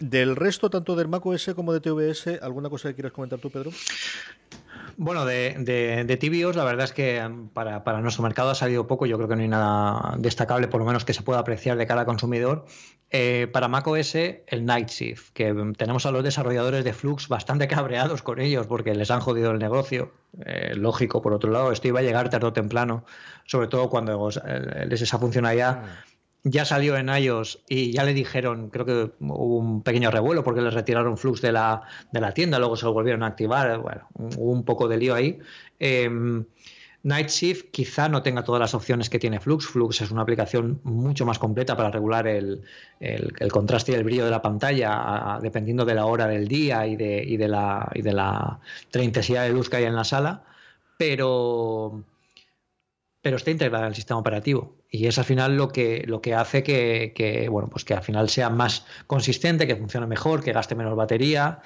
Del resto, tanto del macOS como de tvS, ¿alguna cosa que quieras comentar tú, Pedro? Bueno, de, de, tibios, la verdad es que mm, para, para, nuestro mercado ha salido poco. Yo creo que no hay nada destacable, por lo menos que se pueda apreciar de cara al consumidor. Eh, para macOS, el Night Shift, que mm, tenemos a los desarrolladores de Flux bastante cabreados con ellos porque les han jodido el negocio. Eh, lógico, por otro lado, esto iba a llegar tarde o temprano, sobre todo cuando les esa funcionalidad. Mm ya salió en iOS y ya le dijeron, creo que hubo un pequeño revuelo porque les retiraron Flux de la, de la tienda, luego se lo volvieron a activar, bueno, hubo un poco de lío ahí. Eh, Night Shift quizá no tenga todas las opciones que tiene Flux. Flux es una aplicación mucho más completa para regular el, contraste y el brillo de la pantalla, dependiendo de la hora del día y de, y de, la, y de la, de la intensidad de luz que hay en la sala. Pero, pero está integrada en el sistema operativo. Y es al final lo que, lo que hace que, bueno, pues que al final sea más consistente, que funcione mejor, que gaste menos batería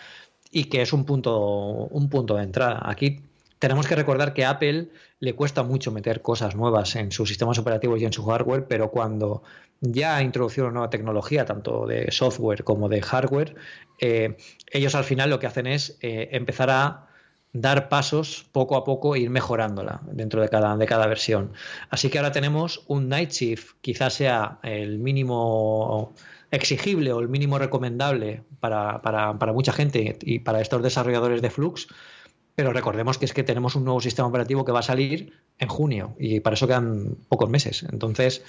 y que es un punto, un punto de entrada. Aquí tenemos que recordar que a Apple le cuesta mucho meter cosas nuevas en sus sistemas operativos y en su hardware, pero cuando ya ha introducido una nueva tecnología, tanto de software como de hardware, eh, ellos al final lo que hacen es eh, empezar a dar pasos poco a poco e ir mejorándola dentro de cada, de cada versión. Así que ahora tenemos un Night Shift, quizás sea el mínimo exigible o el mínimo recomendable para, mucha gente y para estos desarrolladores de Flux, pero recordemos que es que tenemos un nuevo sistema operativo que va a salir en junio y para eso quedan pocos meses. Entonces,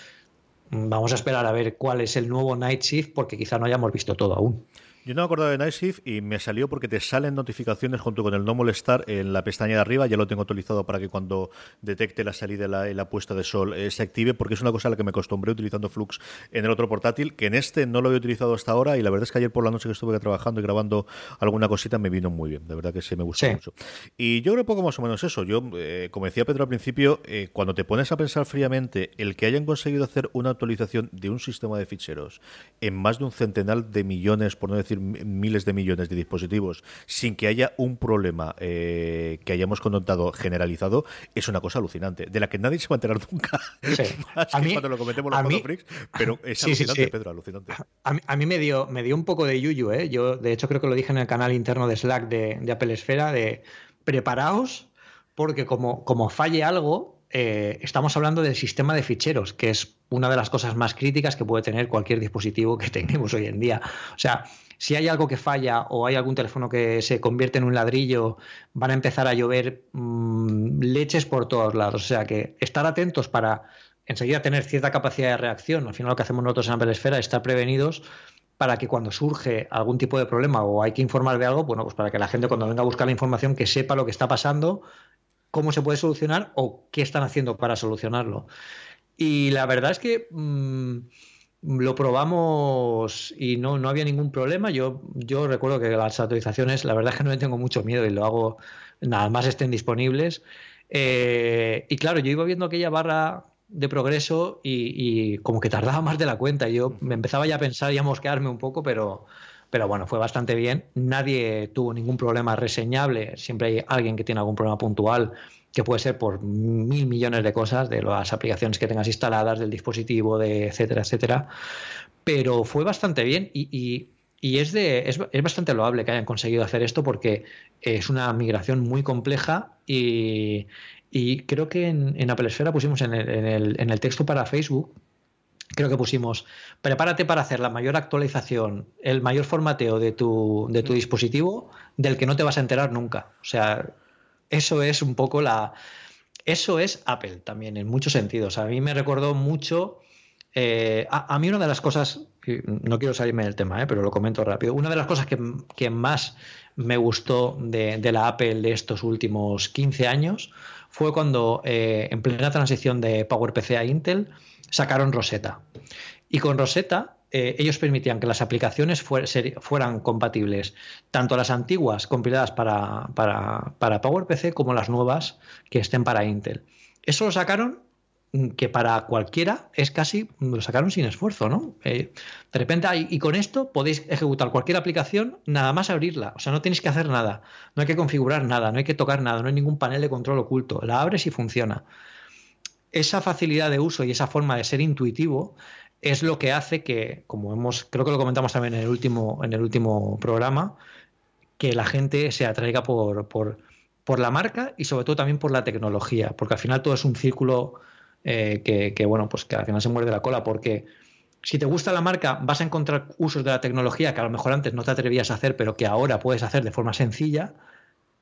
vamos a esperar a ver cuál es el nuevo Night Shift porque quizá no hayamos visto todo aún. Yo no me acordaba de Night Shift y me salió porque te salen notificaciones junto con el no molestar en la pestaña de arriba. Ya lo tengo actualizado para que cuando detecte la salida y la, puesta de sol eh, se active, porque es una cosa a la que me acostumbré utilizando Flux en el otro portátil, que en este no lo había utilizado hasta ahora. Y la verdad es que ayer por la noche que estuve trabajando y grabando alguna cosita me vino muy bien. De verdad que sí me gustó mucho. Y yo creo poco más o menos eso. Yo, eh, como decía Pedro al principio, eh, cuando te pones a pensar fríamente, el que hayan conseguido hacer una actualización de un sistema de ficheros en más de un centenar de millones, por no decir miles de millones de dispositivos sin que haya un problema eh, que hayamos conotado generalizado, es una cosa alucinante, de la que nadie se va a enterar nunca. a mí, cuando lo cometemos los mí, pero es alucinante, Pedro, alucinante. A mí, me, dio, me dio un poco de yuyu, ¿eh? Yo, de hecho, creo que lo dije en el canal interno de Slack de, de Apple Esfera, de preparaos, porque como, como falle algo, eh, estamos hablando del sistema de ficheros, que es una de las cosas más críticas que puede tener cualquier dispositivo que tengamos hoy en día. O sea, si hay algo que falla o hay algún teléfono que se convierte en un ladrillo, van a empezar a llover mm, leches por todos lados. O sea que estar atentos para enseguida tener cierta capacidad de reacción. Al final lo que hacemos nosotros en Apple Esfera es estar prevenidos para que cuando surge algún tipo de problema o hay que informar de algo, bueno, pues para que la gente cuando venga a buscar la información que sepa lo que está pasando, cómo se puede solucionar o qué están haciendo para solucionarlo. Y la verdad es que mm, lo probamos y no, no había ningún problema. Yo, yo recuerdo que las actualizaciones, la verdad es que no le tengo mucho miedo y lo hago nada más estén disponibles. Eh, y claro, yo iba viendo aquella barra de progreso y, como que tardaba más de la cuenta. Yo me empezaba ya a pensar y a mosquearme un poco, pero, pero bueno, fue bastante bien. Nadie tuvo ningún problema reseñable. Siempre hay alguien que tiene algún problema puntual, que puede ser por mil millones de cosas, de las aplicaciones que tengas instaladas, del dispositivo, de etcétera, etcétera. Pero fue bastante bien y, es, de, es, es, bastante loable que hayan conseguido hacer esto porque es una migración muy compleja y, y creo que en, Apple Esfera pusimos en el, texto para Facebook, creo que pusimos, prepárate para hacer la mayor actualización, el mayor formateo de tu, de tu dispositivo del que no te vas a enterar nunca. O sea, eso es un poco la... Eso es Apple también, en muchos sentidos. A mí me recordó mucho... Eh, a, mí una de las cosas, no quiero salirme del tema, eh, pero lo comento rápido, una de las cosas que, que más me gustó de, de, la Apple de estos últimos 15 años fue cuando eh, en plena transición de PowerPC a Intel sacaron Rosetta. Y con Rosetta eh, ellos permitían que las aplicaciones fueran compatibles, tanto las antiguas compiladas para, para, para PowerPC como las nuevas que estén para Intel. Eso lo sacaron que para cualquiera es casi, lo sacaron sin esfuerzo, ¿no? Eh, de repente, y con esto podéis ejecutar cualquier aplicación nada más abrirla, o sea, no tenéis que hacer nada, no hay que configurar nada, no hay que tocar nada, no hay ningún panel de control oculto, la abres y funciona. Esa facilidad de uso y esa forma de ser intuitivo es lo que hace que, como hemos, creo que lo comentamos también en el último, en el último programa, que la gente se atraiga por, por, por la marca y sobre todo también por la tecnología, porque al final todo es un círculo eh, que, bueno, pues que al final se muerde la cola, porque si te gusta la marca, vas a encontrar usos de la tecnología que a lo mejor antes no te atrevías a hacer, pero que ahora puedes hacer de forma sencilla,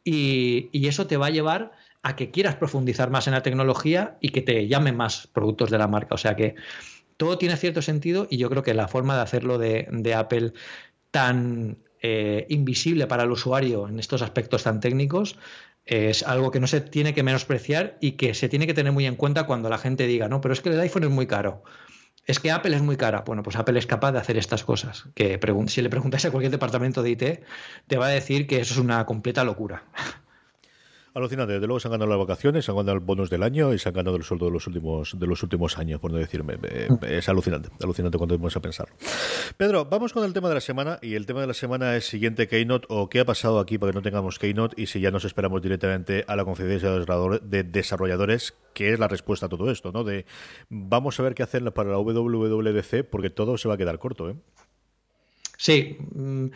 y, eso te va a llevar a que quieras profundizar más en la tecnología y que te llamen más productos de la marca. O sea que todo tiene cierto sentido y yo creo que la forma de hacerlo de, Apple tan eh, invisible para el usuario en estos aspectos tan técnicos es algo que no se tiene que menospreciar y que se tiene que tener muy en cuenta cuando la gente diga, no, pero es que el iPhone es muy caro. Es que Apple es muy cara. Bueno, pues Apple es capaz de hacer estas cosas. Que si le preguntáis a cualquier departamento de IT, te va a decir que eso es una completa locura. Alucinante, desde luego se han ganado las vacaciones, se han ganado el bonus del año y se han ganado el sueldo de los últimos, de los últimos años, por no decirme. Eh, es alucinante, alucinante cuando vamos a pensar. Pedro, vamos con el tema de la semana y el tema de la semana es siguiente Keynote o qué ha pasado aquí para que no tengamos Keynote y si ya nos esperamos directamente a la conferencia de desarrolladores, que es la respuesta a todo esto, ¿no? De vamos a ver qué hacer para la WWDC porque todo se va a quedar corto, ¿eh? Sí, mm,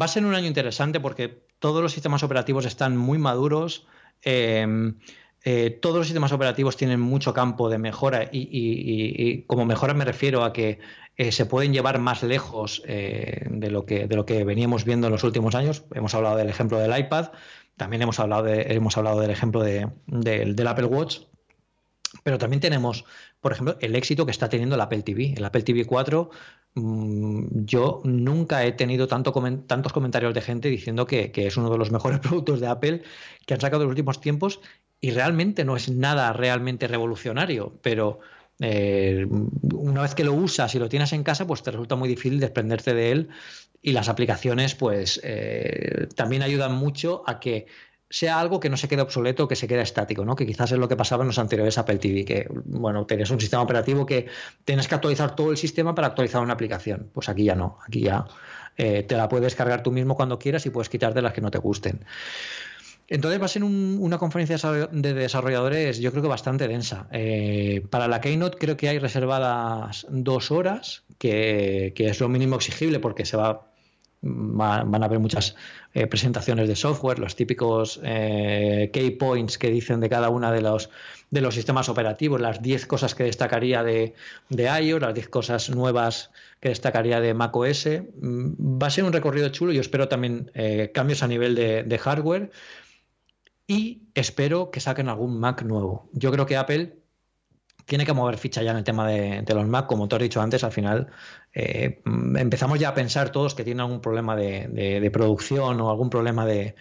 va a ser un año interesante porque todos los sistemas operativos están muy maduros. Em, eh, todos los sistemas operativos tienen mucho campo de mejora y, como mejora me refiero a que eh, se pueden llevar más lejos eh, de, lo que, de lo que veníamos viendo en los últimos años. Hemos hablado del ejemplo del iPad, también hemos hablado, de, hemos hablado del ejemplo del Apple Watch, pero también tenemos, por ejemplo, el éxito que está teniendo el Apple TV. El Apple TV 4 Mm, yo nunca he tenido tanto tantos comentarios de gente diciendo que, es uno de los mejores productos de Apple que han sacado en los últimos tiempos y realmente no es nada realmente revolucionario, pero eh, una vez que lo usas y lo tienes en casa, pues te resulta muy difícil desprenderte de él y las aplicaciones pues eh, también ayudan mucho a que sea algo que no se quede obsoleto, que se quede estático, ¿no? Que quizás es lo que pasaba en los anteriores Apple TV, que, bueno, tenías un sistema operativo que tienes que actualizar todo el sistema para actualizar una aplicación. Pues aquí ya no, aquí ya eh, te la puedes cargar tú mismo cuando quieras y puedes quitarte las que no te gusten. Entonces va a ser una conferencia de desarrolladores, yo creo que bastante densa. Eh, para la Keynote creo que hay reservadas dos horas, que, que es lo mínimo exigible porque se va van a haber muchas eh, presentaciones de software, los típicos eh, key points que dicen de cada una de los, de los sistemas operativos, las 10 cosas que destacaría de, de iOS, las 10 cosas nuevas que destacaría de macOS. Mm, va a ser un recorrido chulo. Yo espero también eh, cambios a nivel de hardware y espero que saquen algún Mac nuevo. Yo creo que Apple tiene que mover ficha ya en el tema de, los Mac. Como te has dicho antes, al final eh, empezamos ya a pensar todos que tienen algún problema de, producción o algún problema de,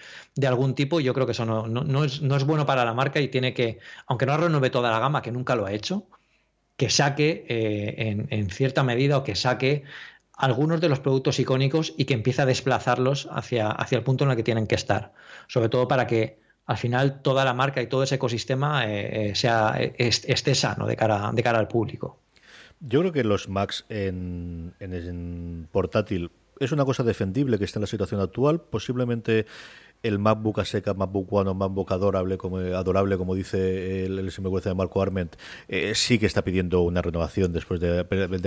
algún tipo. Y yo creo que eso no, es, bueno para la marca y tiene que, aunque no renueve toda la gama, que nunca lo ha hecho, que saque eh, en, cierta medida o que saque algunos de los productos icónicos y que empiece a desplazarlos hacia, hacia el punto en el que tienen que estar. Sobre todo para que al final toda la marca y todo ese ecosistema eh, eh, sea, esté sano de cara, de cara al público. Yo creo que los Macs en, en portátil es una cosa defendible que está en la situación actual. Posiblemente el MacBook a seca, MacBook One o MacBook adorable, como, adorable, como dice el, el sinvergüenza de Marco Arment, eh, sí que está pidiendo una renovación después de,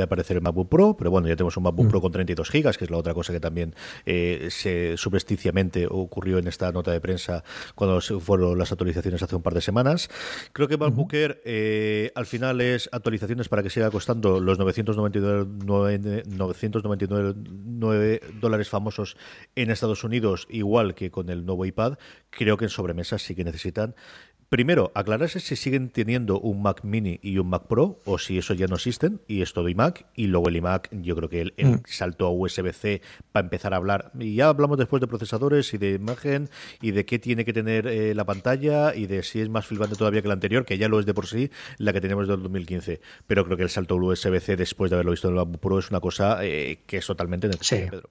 aparecer el MacBook Pro, pero bueno, ya tenemos un MacBook mm. Pro con 32 gigas, que es la otra cosa que también eh, se subesticiamente ocurrió en esta nota de prensa cuando fueron las actualizaciones hace un par de semanas. Creo que MacBook Air eh, al final es actualizaciones para que siga costando los 999, 999 dólares famosos en Estados Unidos, igual que con el nuevo iPad, creo que en sobremesas sí que necesitan Primero, aclararse si siguen teniendo un Mac Mini y un Mac Pro o si eso ya no existen y es todo iMac. Y luego el iMac, yo creo que el, mm. salto a USB-C para empezar a hablar. Y ya hablamos después de procesadores y de imagen y de qué tiene que tener eh, la pantalla y de si es más filmante todavía que la anterior, que ya lo es de por sí, la que tenemos del 2015. Pero creo que el salto USB-C después de haberlo visto en el Mac Pro es una cosa eh, que es totalmente necesaria, Pedro.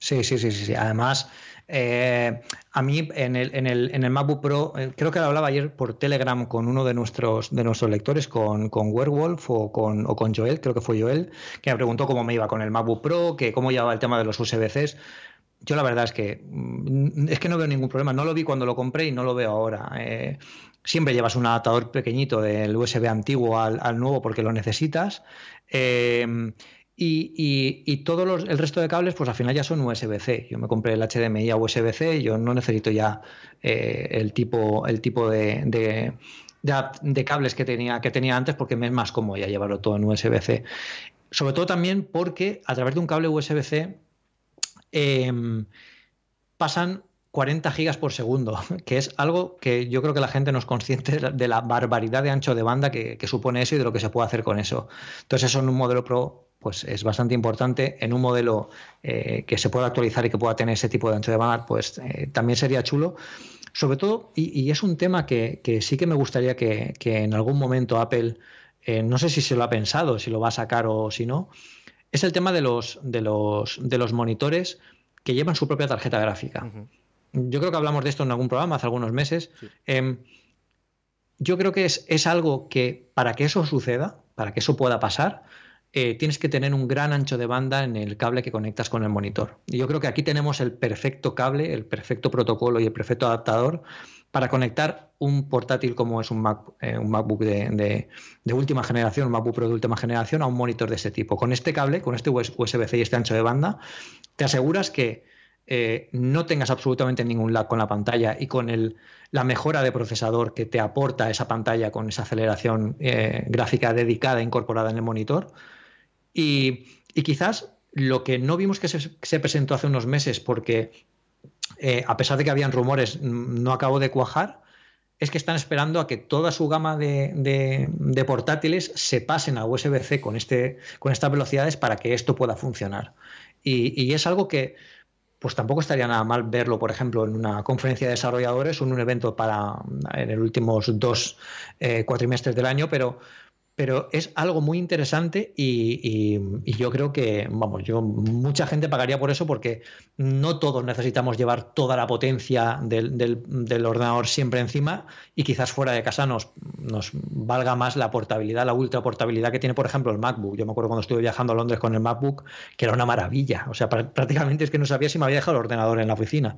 Sí, sí, sí, sí, sí. Además, eh, a mí en el, en, el, en el MacBook Pro, eh, creo que lo hablaba ayer por Telegram con uno de nuestros, de nuestros lectores, con, con Werewolf o con, o con Joel, creo que fue Joel, que me preguntó cómo me iba con el MacBook Pro, que cómo llevaba el tema de los USB-Cs. Yo la verdad es que mm, es que no veo ningún problema. No lo vi cuando lo compré y no lo veo ahora. Eh, siempre llevas un adaptador pequeñito del USB antiguo al, al nuevo porque lo necesitas. Eh, y, todo el resto de cables, pues al final ya son USB-C. Yo me compré el HDMI a USB-C, yo no necesito ya eh, el tipo, el tipo de, cables que tenía, que tenía antes porque es más cómodo ya llevarlo todo en USB-C. Sobre todo también porque a través de un cable USB-C em, pasan 40 gigas por segundo, que es algo que yo creo que la gente no es consciente de la barbaridad de ancho de banda que, que supone eso y de lo que se puede hacer con eso. Entonces eso en un modelo Pro pues es bastante importante. En un modelo eh, que se pueda actualizar y que pueda tener ese tipo de ancho de banda, pues eh, también sería chulo. Sobre todo, y, es un tema que, sí que me gustaría que, en algún momento Apple, eh, no sé si se lo ha pensado, si lo va a sacar o si no, es el tema de los, de los, de los monitores que llevan su propia tarjeta gráfica. Yo creo que hablamos de esto en algún programa hace algunos meses. Em, yo creo que es, es algo que para que eso suceda, para que eso pueda pasar, eh, tienes que tener un gran ancho de banda en el cable que conectas con el monitor. Y yo creo que aquí tenemos el perfecto cable, el perfecto protocolo y el perfecto adaptador para conectar un portátil como es un, Mac, eh, un MacBook de, última generación, un MacBook Pro de última generación, a un monitor de ese tipo. Con este cable, con este USB-C y este ancho de banda, te aseguras que eh, no tengas absolutamente ningún lag con la pantalla y con la mejora de procesador que te aporta esa pantalla con esa aceleración gráfica dedicada, incorporada en el monitor, y, quizás lo que no vimos que se, presentó hace unos meses, porque eh, a pesar de que habían rumores, no acabó de cuajar, es que están esperando a que toda su gama de, portátiles se pasen a USB-C con, este, con estas velocidades para que esto pueda funcionar. Y, es algo que pues tampoco estaría nada mal verlo, por ejemplo, en una conferencia de desarrolladores o en un evento para en los últimos dos eh, cuatrimestres del año, pero pero es algo muy interesante y, yo creo que, vamos, yo mucha gente pagaría por eso porque no todos necesitamos llevar toda la potencia del, ordenador siempre encima y quizás fuera de casa nos, nos valga más la portabilidad, la ultra portabilidad que tiene, por ejemplo, el MacBook. Yo me acuerdo cuando estuve viajando a Londres con el MacBook, que era una maravilla. O sea, prácticamente es que no sabía si me había dejado el ordenador en la oficina.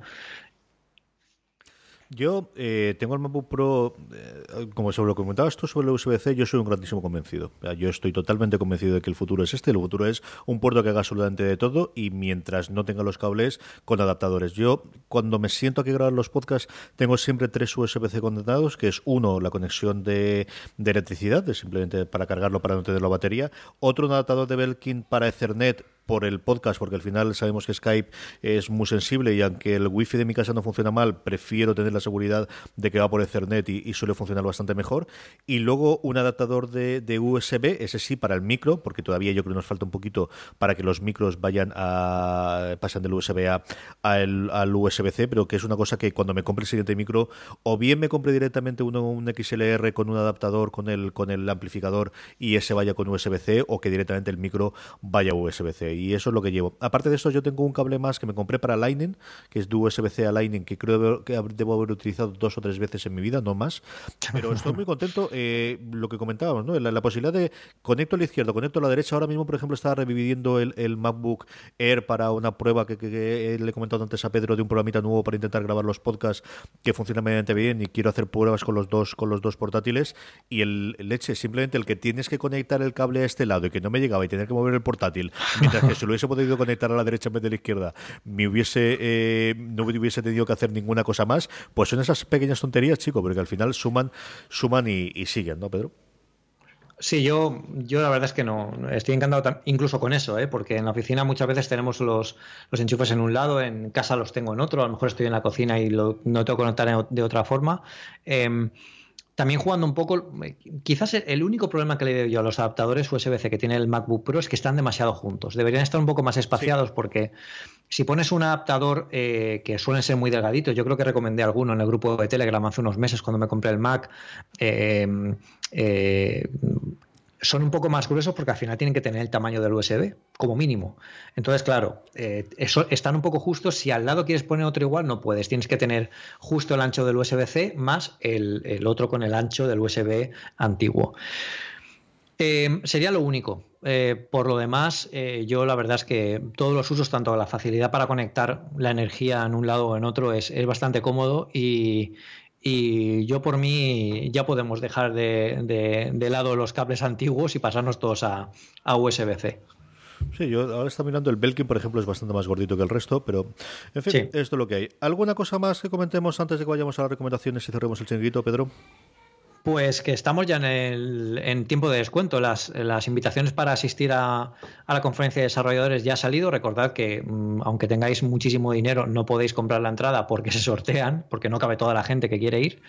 Yo eh, tengo el MacBook Pro, eh, como sobre lo comentabas tú sobre el USB-C, yo soy un grandísimo convencido. Yo estoy totalmente convencido de que el futuro es este. El futuro es un puerto que haga absolutamente de todo y mientras no tenga los cables con adaptadores. Yo, cuando me siento aquí a grabar los podcasts, tengo siempre tres USB-C conectados, que es uno, la conexión de, electricidad, de simplemente para cargarlo para no tener la batería. Otro, un adaptador de Belkin para Ethernet por el podcast, porque al final sabemos que Skype es muy sensible y aunque el wifi de mi casa no funciona mal, prefiero tener la seguridad de que va por Ethernet y, y suele funcionar bastante mejor. Y luego un adaptador de, USB, ese sí para el micro, porque todavía yo creo que nos falta un poquito para que los micros vayan a pasen del USB A al, al USB-C, pero que es una cosa que cuando me compre el siguiente micro, o bien me compre directamente uno, un XLR con un adaptador con el, con el amplificador y ese vaya con USB-C, o que directamente el micro vaya USB-C. Y eso es lo que llevo. Aparte de esto, yo tengo un cable más que me compré para Lightning, que es de USB-C a Lightning, que creo que debo haber utilizado dos o tres veces en mi vida, no más. Pero estoy muy contento. Eh, lo que comentábamos, ¿no? La, posibilidad de conecto a la izquierda, conecto a la derecha. Ahora mismo, por ejemplo, estaba reviviendo el, MacBook Air para una prueba que, le he comentado antes a Pedro de un programita nuevo para intentar grabar los podcasts que funciona medianamente bien y quiero hacer pruebas con los dos con los dos portátiles y el leche simplemente el que tienes que conectar el cable a este lado y que no me llegaba y tener que mover el portátil mientras que se lo hubiese podido conectar a la derecha en vez de la izquierda me hubiese eh, no hubiese tenido que hacer ninguna cosa más pues son esas pequeñas tonterías chico porque al final suman suman y, siguen ¿no Pedro? Sí, yo, yo la verdad es que no. Estoy encantado incluso con eso, ¿eh? porque en la oficina muchas veces tenemos los, los enchufes en un lado, en casa los tengo en otro, a lo mejor estoy en la cocina y lo, no tengo que conectar de otra forma. Eh, también jugando un poco, quizás el único problema que le veo yo a los adaptadores USB-C que tiene el MacBook Pro es que están demasiado juntos. Deberían estar un poco más espaciados porque si pones un adaptador eh, que suelen ser muy delgaditos, yo creo que recomendé alguno en el grupo de Telegram hace unos meses cuando me compré el Mac. Eh, eh, son un poco más gruesos porque al final tienen que tener el tamaño del USB, como mínimo. Entonces, claro, eh, eso, están un poco justos. Si al lado quieres poner otro igual, no puedes. Tienes que tener justo el ancho del USB-C más el, otro con el ancho del USB antiguo. Eh, sería lo único. Eh, por lo demás, yo la verdad es que todos los usos, tanto la facilidad para conectar la energía en un lado o en otro, es, es bastante cómodo y, y yo por mí ya podemos dejar de, de, lado los cables antiguos y pasarnos todos a, a USB-C. Sí, yo ahora estoy mirando el Belkin, por ejemplo, es bastante más gordito que el resto, pero en fin, esto es lo que hay. ¿Alguna cosa más que comentemos antes de que vayamos a las recomendaciones y cerremos el chinguito, Pedro? Pues que estamos ya en, el, en tiempo de descuento. Las, las invitaciones para asistir a, a, la conferencia de desarrolladores ya ha salido. Recordad que mm, aunque tengáis muchísimo dinero no podéis comprar la entrada porque se sortean, porque no cabe toda la gente que quiere ir.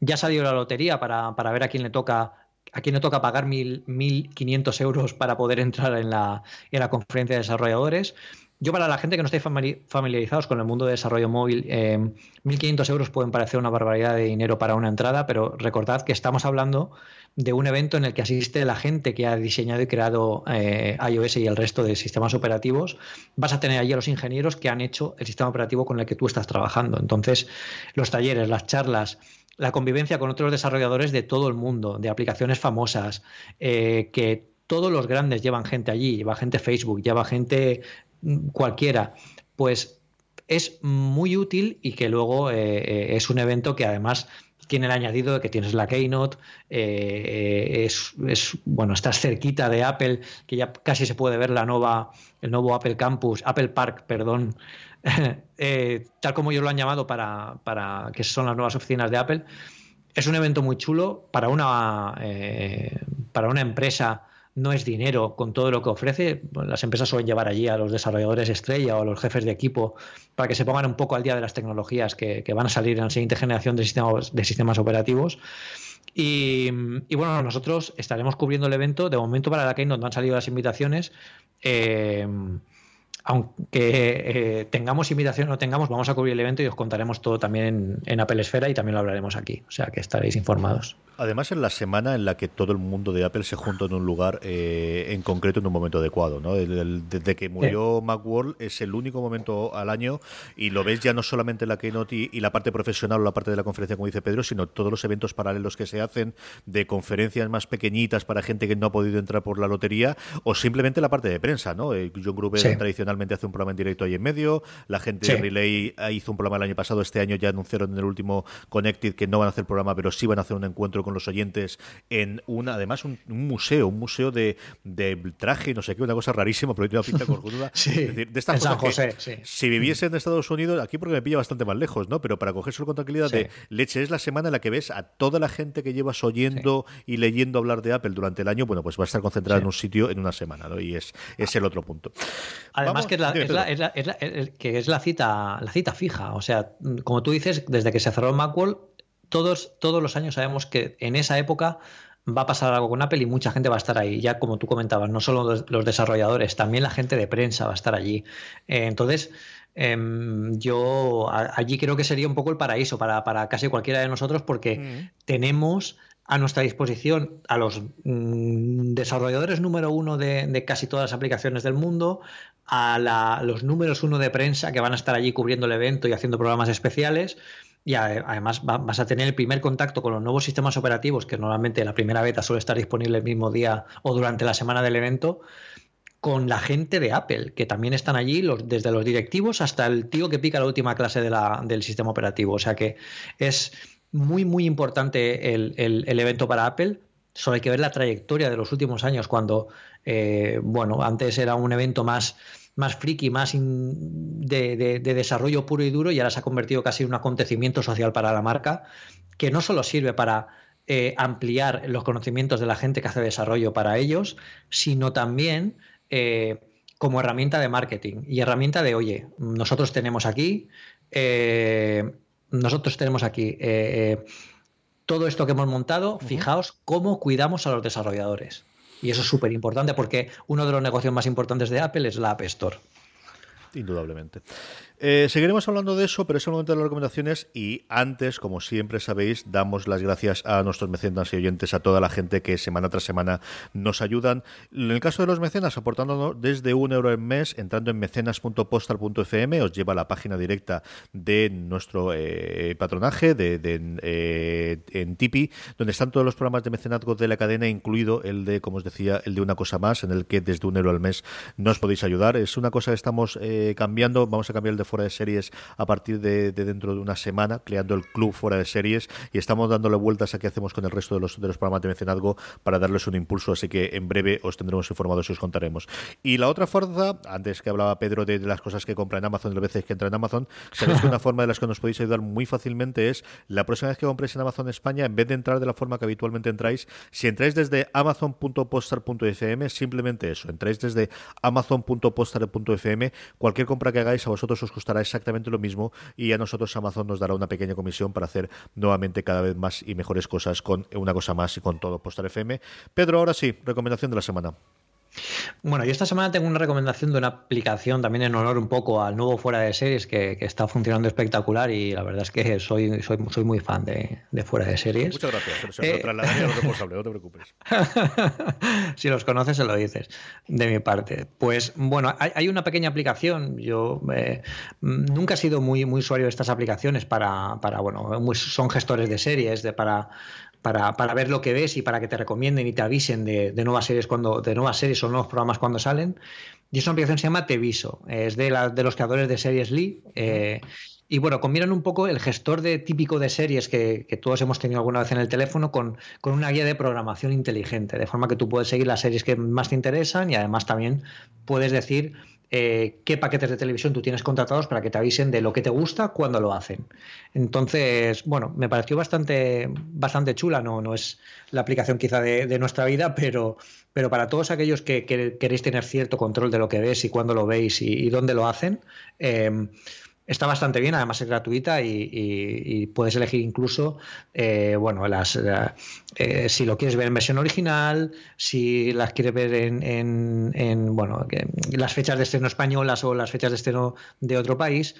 Ya ha salido la lotería para, para ver a quién le toca a quién le toca pagar 1.500 euros para poder entrar en la, en la conferencia de desarrolladores. Yo para la gente que no esté familiarizados con el mundo de desarrollo móvil, 1.500 eh, euros pueden parecer una barbaridad de dinero para una entrada, pero recordad que estamos hablando de un evento en el que asiste la gente que ha diseñado y creado eh, iOS y el resto de sistemas operativos. Vas a tener allí a los ingenieros que han hecho el sistema operativo con el que tú estás trabajando. Entonces, los talleres, las charlas, la convivencia con otros desarrolladores de todo el mundo, de aplicaciones famosas, eh, que todos los grandes llevan gente allí, lleva gente Facebook, lleva gente cualquiera, pues es muy útil y que luego eh, eh, es un evento que además tiene el añadido de que tienes la Keynote, eh, es, bueno, estás cerquita de Apple, que ya casi se puede ver la nueva, el nuevo Apple Campus, Apple Park, perdón, tal como ellos lo han llamado para, para, que son las nuevas oficinas de Apple. Es un evento muy chulo para una, para una empresa no es dinero con todo lo que ofrece. Las empresas suelen llevar allí a los desarrolladores estrella o a los jefes de equipo para que se pongan un poco al día de las tecnologías que, van a salir en la siguiente generación de sistemas, de sistemas operativos. Y, bueno, nosotros estaremos cubriendo el evento. De momento para la que no han salido las invitaciones. Eh, aunque eh, tengamos invitación o no tengamos, vamos a cubrir el evento y os contaremos todo también en, en, Apple Esfera y también lo hablaremos aquí. O sea que estaréis informados. Además, en la semana en la que todo el mundo de Apple se junta en un lugar eh, en concreto en un momento adecuado. ¿no? Desde que murió Macworld es el único momento al año y lo ves ya no solamente en la Keynote y, y, la parte profesional o la parte de la conferencia, como dice Pedro, sino todos los eventos paralelos que se hacen de conferencias más pequeñitas para gente que no ha podido entrar por la lotería o simplemente la parte de prensa. ¿no? Eh, John Gruber, sí. tradición hace un programa en directo ahí en medio. La gente de Relay hizo un programa el año pasado, este año ya anunciaron en el último Connected que no van a hacer programa, pero sí van a hacer un encuentro con los oyentes en una, además, un, museo, un museo de, traje, no sé qué, una cosa rarísima, pero tiene una pinta corjuda. sí, de estas cosas si viviese en Estados Unidos, aquí porque me pilla bastante más lejos, ¿no? Pero para cogerse con tranquilidad de leche, es la semana en la que ves a toda la gente que llevas oyendo y leyendo hablar de Apple durante el año, bueno, pues va a estar concentrada en un sitio en una semana, ¿no? Y es, es el otro punto. Además que, es la, que es la cita, la cita fija. O sea, como tú dices, desde que se cerró Macworld, todos, todos los años sabemos que en esa época va a pasar algo con Apple y mucha gente va a estar ahí. Ya como tú comentabas, no solo los desarrolladores, también la gente de prensa va a estar allí. Eh, entonces, em, yo allí creo que sería un poco el paraíso para, casi cualquiera de nosotros porque mm. tenemos a nuestra disposición a los mm, desarrolladores número uno de, casi todas las aplicaciones del mundo, a los números uno de prensa que van a estar allí cubriendo el evento y haciendo programas especiales. Y además vas a tener el primer contacto con los nuevos sistemas operativos, que normalmente la primera beta suele estar disponible el mismo día o durante la semana del evento, con la gente de Apple, que también están allí, desde los directivos hasta el tío que pica la última clase de la, del sistema operativo. O sea que es muy, muy importante el, el, evento para Apple. Solo hay que ver la trayectoria de los últimos años, cuando, eh, bueno, antes era un evento más más friki, más de, desarrollo puro y duro y ahora se ha convertido casi en un acontecimiento social para la marca que no solo sirve para eh, ampliar los conocimientos de la gente que hace desarrollo para ellos, sino también eh, como herramienta de marketing y herramienta de, oye, nosotros tenemos aquí, nosotros tenemos aquí todo esto que hemos montado, fijaos cómo cuidamos a los desarrolladores. Y eso es súper importante porque uno de los negocios más importantes de Apple es la App Store. Indudablemente. Eh, seguiremos hablando de eso, pero es el momento de las recomendaciones y antes, como siempre sabéis, damos las gracias a nuestros mecenas y oyentes, a toda la gente que semana tras semana nos ayudan. En el caso de los mecenas, aportándonos desde un euro al mes, entrando en mecenas.postal.fm, os lleva a la página directa de nuestro eh, patronaje de, eh, en Tipi, donde están todos los programas de mecenazgo de la cadena, incluido el de, como os decía, el de una cosa más, en el que desde un euro al mes nos podéis ayudar. Es una cosa que estamos cambiando, vamos a cambiar el de fuera de series a partir de, dentro de una semana, creando el club fuera de series. Y estamos dándole vueltas a qué hacemos con el resto de los, de los programas de mecenazgo para darles un impulso, así que en breve os tendremos informados y os contaremos. Y la otra fuerza, antes que hablaba Pedro de, las cosas que compra en Amazon, de las veces que entra en Amazon, sabéis que una forma de las que nos podéis ayudar muy fácilmente es la próxima vez que compréis en Amazon España, en vez de entrar de la forma que habitualmente entráis, si entráis desde amazon.postar.fm, simplemente eso, entráis desde amazon.postar.fm, cualquier compra que hagáis a vosotros os costará exactamente lo mismo y a nosotros Amazon nos dará una pequeña comisión para hacer nuevamente cada vez más y mejores cosas con una cosa más y con todo Postar FM. Pedro, ahora sí, recomendación de la semana. Bueno, yo esta semana tengo una recomendación de una aplicación también en honor un poco al nuevo fuera de series que, está funcionando espectacular y la verdad es que soy, soy, soy muy fan de, fuera de series. Muchas gracias, se eh... responsable, no te preocupes. si los conoces, se lo dices de mi parte. Pues bueno, hay, una pequeña aplicación. Yo eh, nunca he sido muy, muy usuario de estas aplicaciones para, para bueno, son gestores de series, de, para para, ver lo que ves y para que te recomienden y te avisen de, nuevas series cuando, de nuevas series o nuevos programas cuando salen. Y esa aplicación se llama Teviso, es de, la, de los creadores de series Lee. Eh, y bueno, combinan un poco el gestor de típico de series que, todos hemos tenido alguna vez en el teléfono con, con, una guía de programación inteligente, de forma que tú puedes seguir las series que más te interesan y además también puedes decir eh, qué paquetes de televisión tú tienes contratados para que te avisen de lo que te gusta cuando lo hacen. Entonces, bueno, me pareció bastante, bastante chula, no, no es la aplicación quizá de, nuestra vida, pero, pero para todos aquellos que, queréis tener cierto control de lo que ves y cuándo lo veis y, dónde lo hacen, eh, está bastante bien, además es gratuita y, puedes elegir incluso, eh, bueno, las, eh, si lo quieres ver en versión original, si las quieres ver en, bueno, las fechas de estreno españolas o las fechas de estreno de otro país.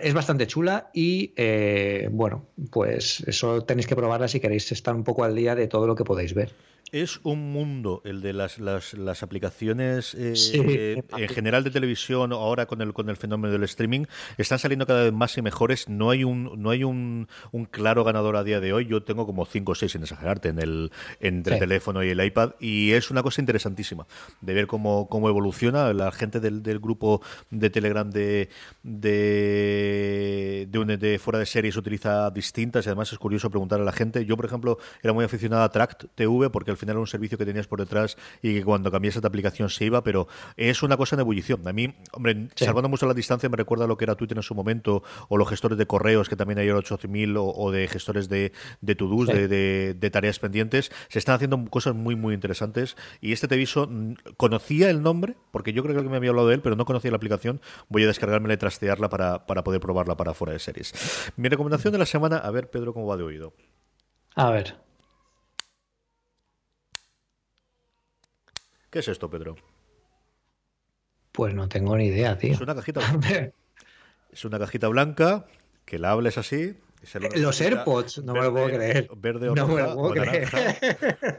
es bastante chula y eh, bueno, pues eso tenéis que probarla si queréis estar un poco al día de todo lo que podéis ver. Es un mundo el de las, las, las aplicaciones eh, en general de televisión ahora con el con el fenómeno del streaming están saliendo cada vez más y mejores. No hay un no hay un, un claro ganador a día de hoy. Yo tengo como 5 o 6 en exagerarte en el entre el teléfono y el iPad y es una cosa interesantísima de ver cómo, cómo evoluciona la gente del, del grupo de Telegram de de, de, de fuera de series utiliza distintas y además es curioso preguntar a la gente. Yo por ejemplo era muy aficionado a Tract TV porque al final era un servicio que tenías por detrás y que cuando cambias esta aplicación se iba, pero es una cosa en ebullición. A mí, hombre, salvando mucho la distancia, me recuerda lo que era Twitter en su momento, o los gestores de correos, que también hay 8000, o, o de gestores de, de to-dos, de, de, tareas pendientes. Se están haciendo cosas muy, muy interesantes. Y este Teviso, conocía el nombre, porque yo creo que me había hablado de él, pero no conocía la aplicación. Voy a descargarme y trastearla para, para poder probarla para fuera de series. Mi recomendación de la semana, a ver, Pedro, cómo va de oído. A ver. ¿Qué es esto, Pedro? Pues no tengo ni idea, tío. Es una cajita blanca. es una cajita blanca que la hables así los AirPods, no me lo puedo creer. Verde o no me lo puedo creer.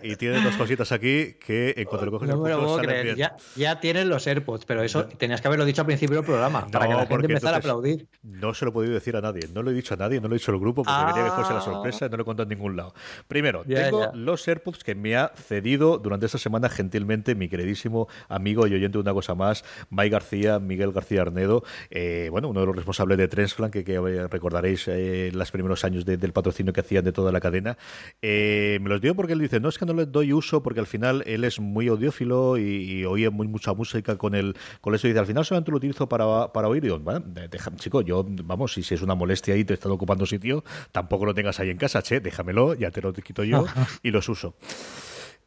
Y tienen dos cositas aquí que en cuanto lo coges no me lo puedo creer. Ya, ya, tienen los AirPods, pero eso tenías que haberlo dicho al principio del programa para que la gente empezara a aplaudir. No se lo he podido decir a nadie. No lo he dicho a nadie, no lo he dicho al grupo porque quería que fuese la ah. sorpresa y no lo he contado en ningún lado. Primero, tengo los AirPods que me ha cedido durante esta semana gentilmente mi queridísimo amigo y oyente de una cosa más, Mike García, Miguel García Arnedo, eh, bueno, uno de los responsables de Transflank que, que recordaréis eh, las primeros años del patrocinio que hacían de toda la cadena. Eh, me los dio porque él dice, no es que no le doy uso porque al final él es muy audiófilo y, oye muy mucha música con el con eso y dice, al final solamente lo utilizo para, para oír. Y bueno, deja, chico, yo, vamos, si, es una molestia y te está ocupando sitio, tampoco lo tengas ahí en casa, che, déjamelo, ya te lo quito yo y los uso.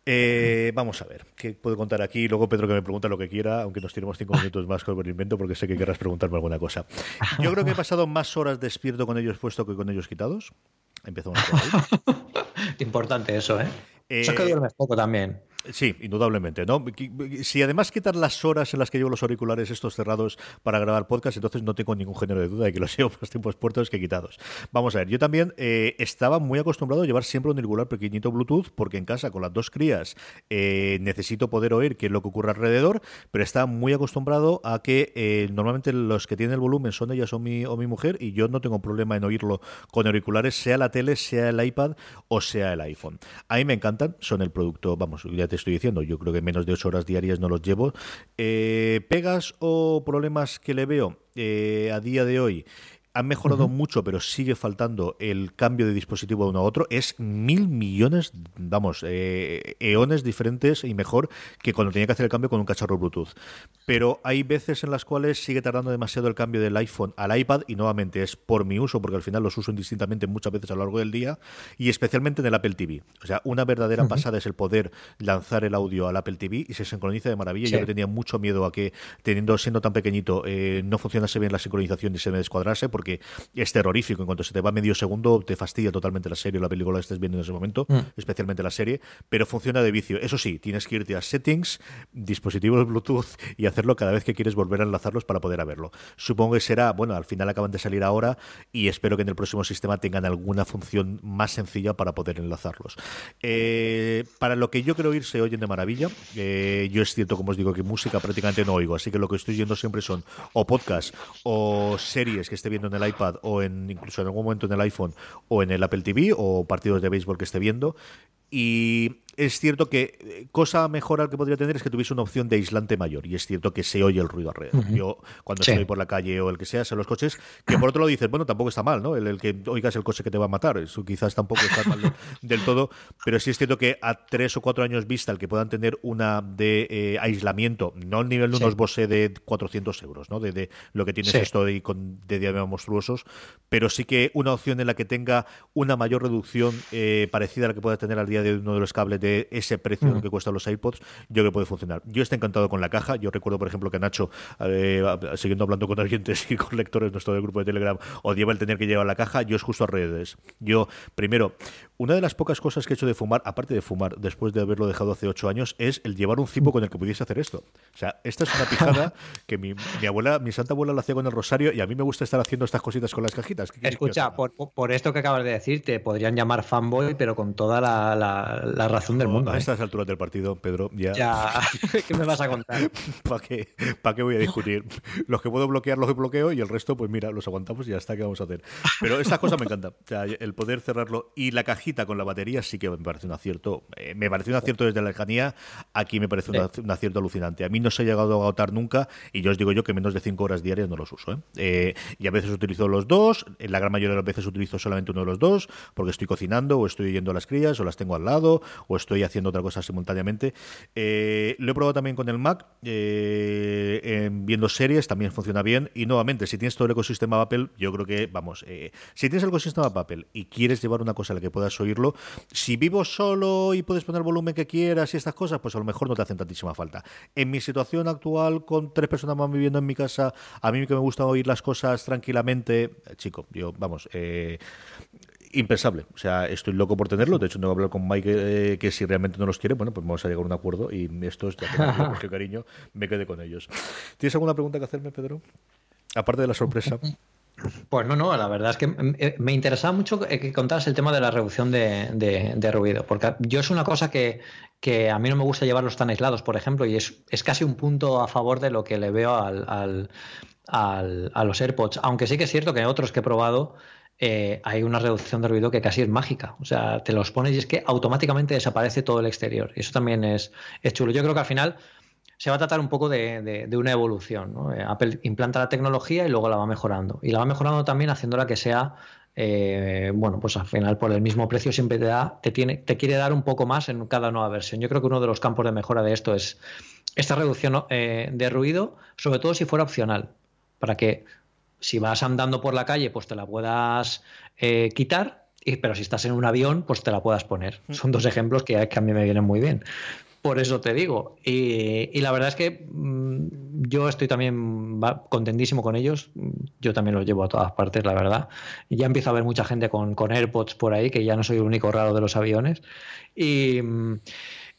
Eh, vamos a ver, ¿qué puedo contar aquí? Luego Pedro que me pregunta lo que quiera, aunque nos tiremos cinco minutos más con el invento, porque sé que querrás preguntarme alguna cosa. Yo creo que he pasado más horas despierto con ellos puesto que con ellos quitados. Empezamos por ahí. Importante eso, ¿eh? eh eso es que duermes poco también. Sí, indudablemente, ¿no? Si además quitar las horas en las que llevo los auriculares estos cerrados para grabar podcast, entonces no tengo ningún género de duda de que los llevo más tiempos puertos que quitados. Vamos a ver, yo también eh, estaba muy acostumbrado a llevar siempre un auricular pequeñito Bluetooth, porque en casa con las dos crías eh, necesito poder oír qué es lo que ocurre alrededor, pero estaba muy acostumbrado a que eh, normalmente los que tienen el volumen son ellas o mi, o mi mujer, y yo no tengo problema en oírlo con auriculares, sea la tele, sea el iPad o sea el iPhone. A mí me encantan, son el producto, vamos, ya te estoy diciendo, yo creo que menos de ocho horas diarias no los llevo. Eh, ¿Pegas o problemas que le veo eh, a día de hoy? Han mejorado mucho, pero sigue faltando el cambio de dispositivo de uno a otro. Es mil millones, vamos, eh, eones diferentes y mejor que cuando tenía que hacer el cambio con un cacharro Bluetooth. Pero hay veces en las cuales sigue tardando demasiado el cambio del iPhone al iPad y nuevamente es por mi uso, porque al final los uso indistintamente muchas veces a lo largo del día y especialmente en el Apple TV. O sea, una verdadera pasada es el poder lanzar el audio al Apple TV y se sincroniza de maravilla. Yo le tenía mucho miedo a que, teniendo siendo tan pequeñito, eh, no funcionase bien la sincronización y se me descuadrase, porque que es terrorífico. En cuanto se te va medio segundo, te fastidia totalmente la serie o la película que estés viendo en ese momento, mm. especialmente la serie, pero funciona de vicio. Eso sí, tienes que irte a settings, dispositivos Bluetooth y hacerlo cada vez que quieres volver a enlazarlos para poder verlo. Supongo que será, bueno, al final acaban de salir ahora y espero que en el próximo sistema tengan alguna función más sencilla para poder enlazarlos. Eh, para lo que yo creo ir se oyen de maravilla. Eh, yo es cierto, como os digo, que música prácticamente no oigo, así que lo que estoy yendo siempre son o podcast o series que esté viendo en el iPad o en incluso en algún momento en el iPhone o en el Apple TV o partidos de béisbol que esté viendo. Y es cierto que eh, cosa mejor al que podría tener es que tuviese una opción de aislante mayor. Y es cierto que se oye el ruido alrededor. Yo, cuando estoy por la calle o el que sea, en los coches, que por otro lado dices, bueno, tampoco está mal, ¿no? El, que oigas el coche que te va a matar. Eso quizás tampoco está mal del todo. Pero sí es cierto que a tres o cuatro años vista, el que puedan tener una de eh, aislamiento, no al nivel de unos Bose de 400 euros, ¿no? De, lo que tienes esto de, con, de diagramas monstruosos, pero sí que una opción en la que tenga una mayor reducción eh, parecida a la que pueda tener al día de día de uno de los cables de ese precio que cuestan los iPods, yo creo que puede funcionar. Yo estoy encantado con la caja. Yo recuerdo, por ejemplo, que Nacho, eh, siguiendo hablando con oyentes y con lectores nuestro del grupo de Telegram, odiaba el tener que llevar la caja. Yo es justo al revés. Yo, primero, una de las pocas cosas que he hecho de fumar, aparte de fumar, después de haberlo dejado hace ocho años, es el llevar un cipo con el que pudiese hacer esto. O sea, esta es una pijada que mi, abuela, mi santa abuela lo hacía con el rosario y a mí me gusta estar haciendo estas cositas con las cajitas. Escucha, por, esto que acabas de decir, te podrían llamar fanboy, pero con toda la, razón del mundo. A ¿eh? estas alturas del partido, Pedro, ya. ya ¿Qué me vas a contar? ¿Para qué, ¿Para qué voy a discutir? Los que puedo bloquear los bloqueo y el resto, pues mira, los aguantamos y ya está, ¿qué vamos a hacer? Pero esta cosa me encanta. O sea, el poder cerrarlo y la cajita con la batería sí que me parece un acierto. Eh, me parece un acierto desde la lejanía. Aquí me parece un, acierto alucinante. A mí no se ha llegado a agotar nunca y yo os digo yo que menos de 5 horas diarias no los uso. ¿eh? Eh, y a veces utilizo los dos. En la gran mayoría de las veces utilizo solamente uno de los dos porque estoy cocinando o estoy yendo a las crías o las tengo al lado o estoy haciendo otra cosa simultáneamente. lo he probado también con el Mac. viendo series también funciona bien. Y nuevamente, si tienes todo el ecosistema Apple, yo creo que, vamos, si tienes el ecosistema Apple y quieres llevar una cosa a la que puedas oírlo, si vivo solo y puedes poner el volumen que quieras y estas cosas, pues a lo mejor no te hacen tantísima falta. En mi situación actual, con tres personas más viviendo en mi casa, a mí que me gusta oír las cosas tranquilamente, eh, chico, yo, vamos, eh, impensable. O sea, estoy loco por tenerlo. De hecho, tengo que hablar con Mike eh, que si realmente no los quiere, bueno, pues vamos a llegar a un acuerdo y estos, ya que cariño, me quede con ellos. ¿Tienes alguna pregunta que hacerme, Pedro? Aparte de la sorpresa. Pues no, no, la verdad es que eh, me interesaba mucho que contaras el tema de la reducción de, ruido, porque yo es una cosa que, a mí no me gusta llevarlos tan aislados, por ejemplo, y es, casi un punto a favor de lo que le veo al, a los AirPods, aunque sí que es cierto que en otros que he probado eh, hay una reducción de ruido que casi es mágica, o sea, te los pones y es que automáticamente desaparece todo el exterior, y eso también es, chulo. Yo creo que al final se va a tratar un poco de, una evolución. Eh, Apple implanta la tecnología y luego la va mejorando. Y la va mejorando también haciéndola que sea, eh, bueno, pues al final por el mismo precio siempre te da, te tiene, te quiere dar un poco más en cada nueva versión. Yo creo que uno de los campos de mejora de esto es esta reducción de ruido, sobre todo si fuera opcional, para que si vas andando por la calle, pues te la puedas quitar pero si estás en un avión, pues te la puedas poner. Mm. Son dos ejemplos que, que, a mí me vienen muy bien. Por eso te digo. Y, la verdad es que mm, yo estoy también contentísimo con ellos. Yo también los llevo a todas partes, la verdad. Y ya empiezo a ver mucha gente con, AirPods por ahí, que ya no soy el único raro de los aviones. Y.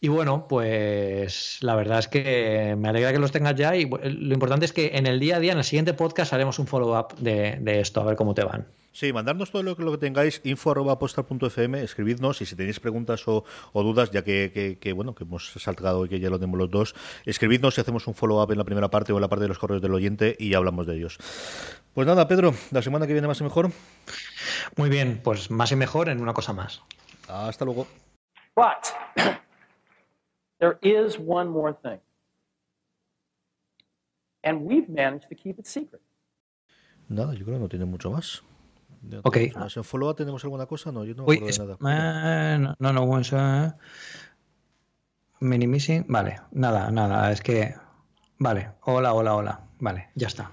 bueno, pues la verdad es que me alegra que los tengas ya y lo importante es que en el día a día, en el siguiente podcast, haremos un follow-up de, de, esto, a ver cómo te van. Sí, mandadnos todo lo que, lo que tengáis, info.postal.fm, escribidnos y si tenéis preguntas o, dudas, ya que, bueno, que hemos saltado y que ya lo tenemos los dos, escribidnos y hacemos un follow-up en la primera parte o en la parte de los correos del oyente y hablamos de ellos. Pues nada, Pedro, la semana que viene más y mejor. Muy bien, pues más y mejor en una cosa más. Hasta luego. But there is one more thing. And we've managed to keep it secret. Nada, yo creo que no tiene mucho más. Ok. ¿En follow tenemos alguna cosa? No, yo no me acuerdo de nada. Eh, no, no, no, eh. Minimissing. Vale, nada, nada. Es que. Vale, hola, hola, hola. Vale, ya está.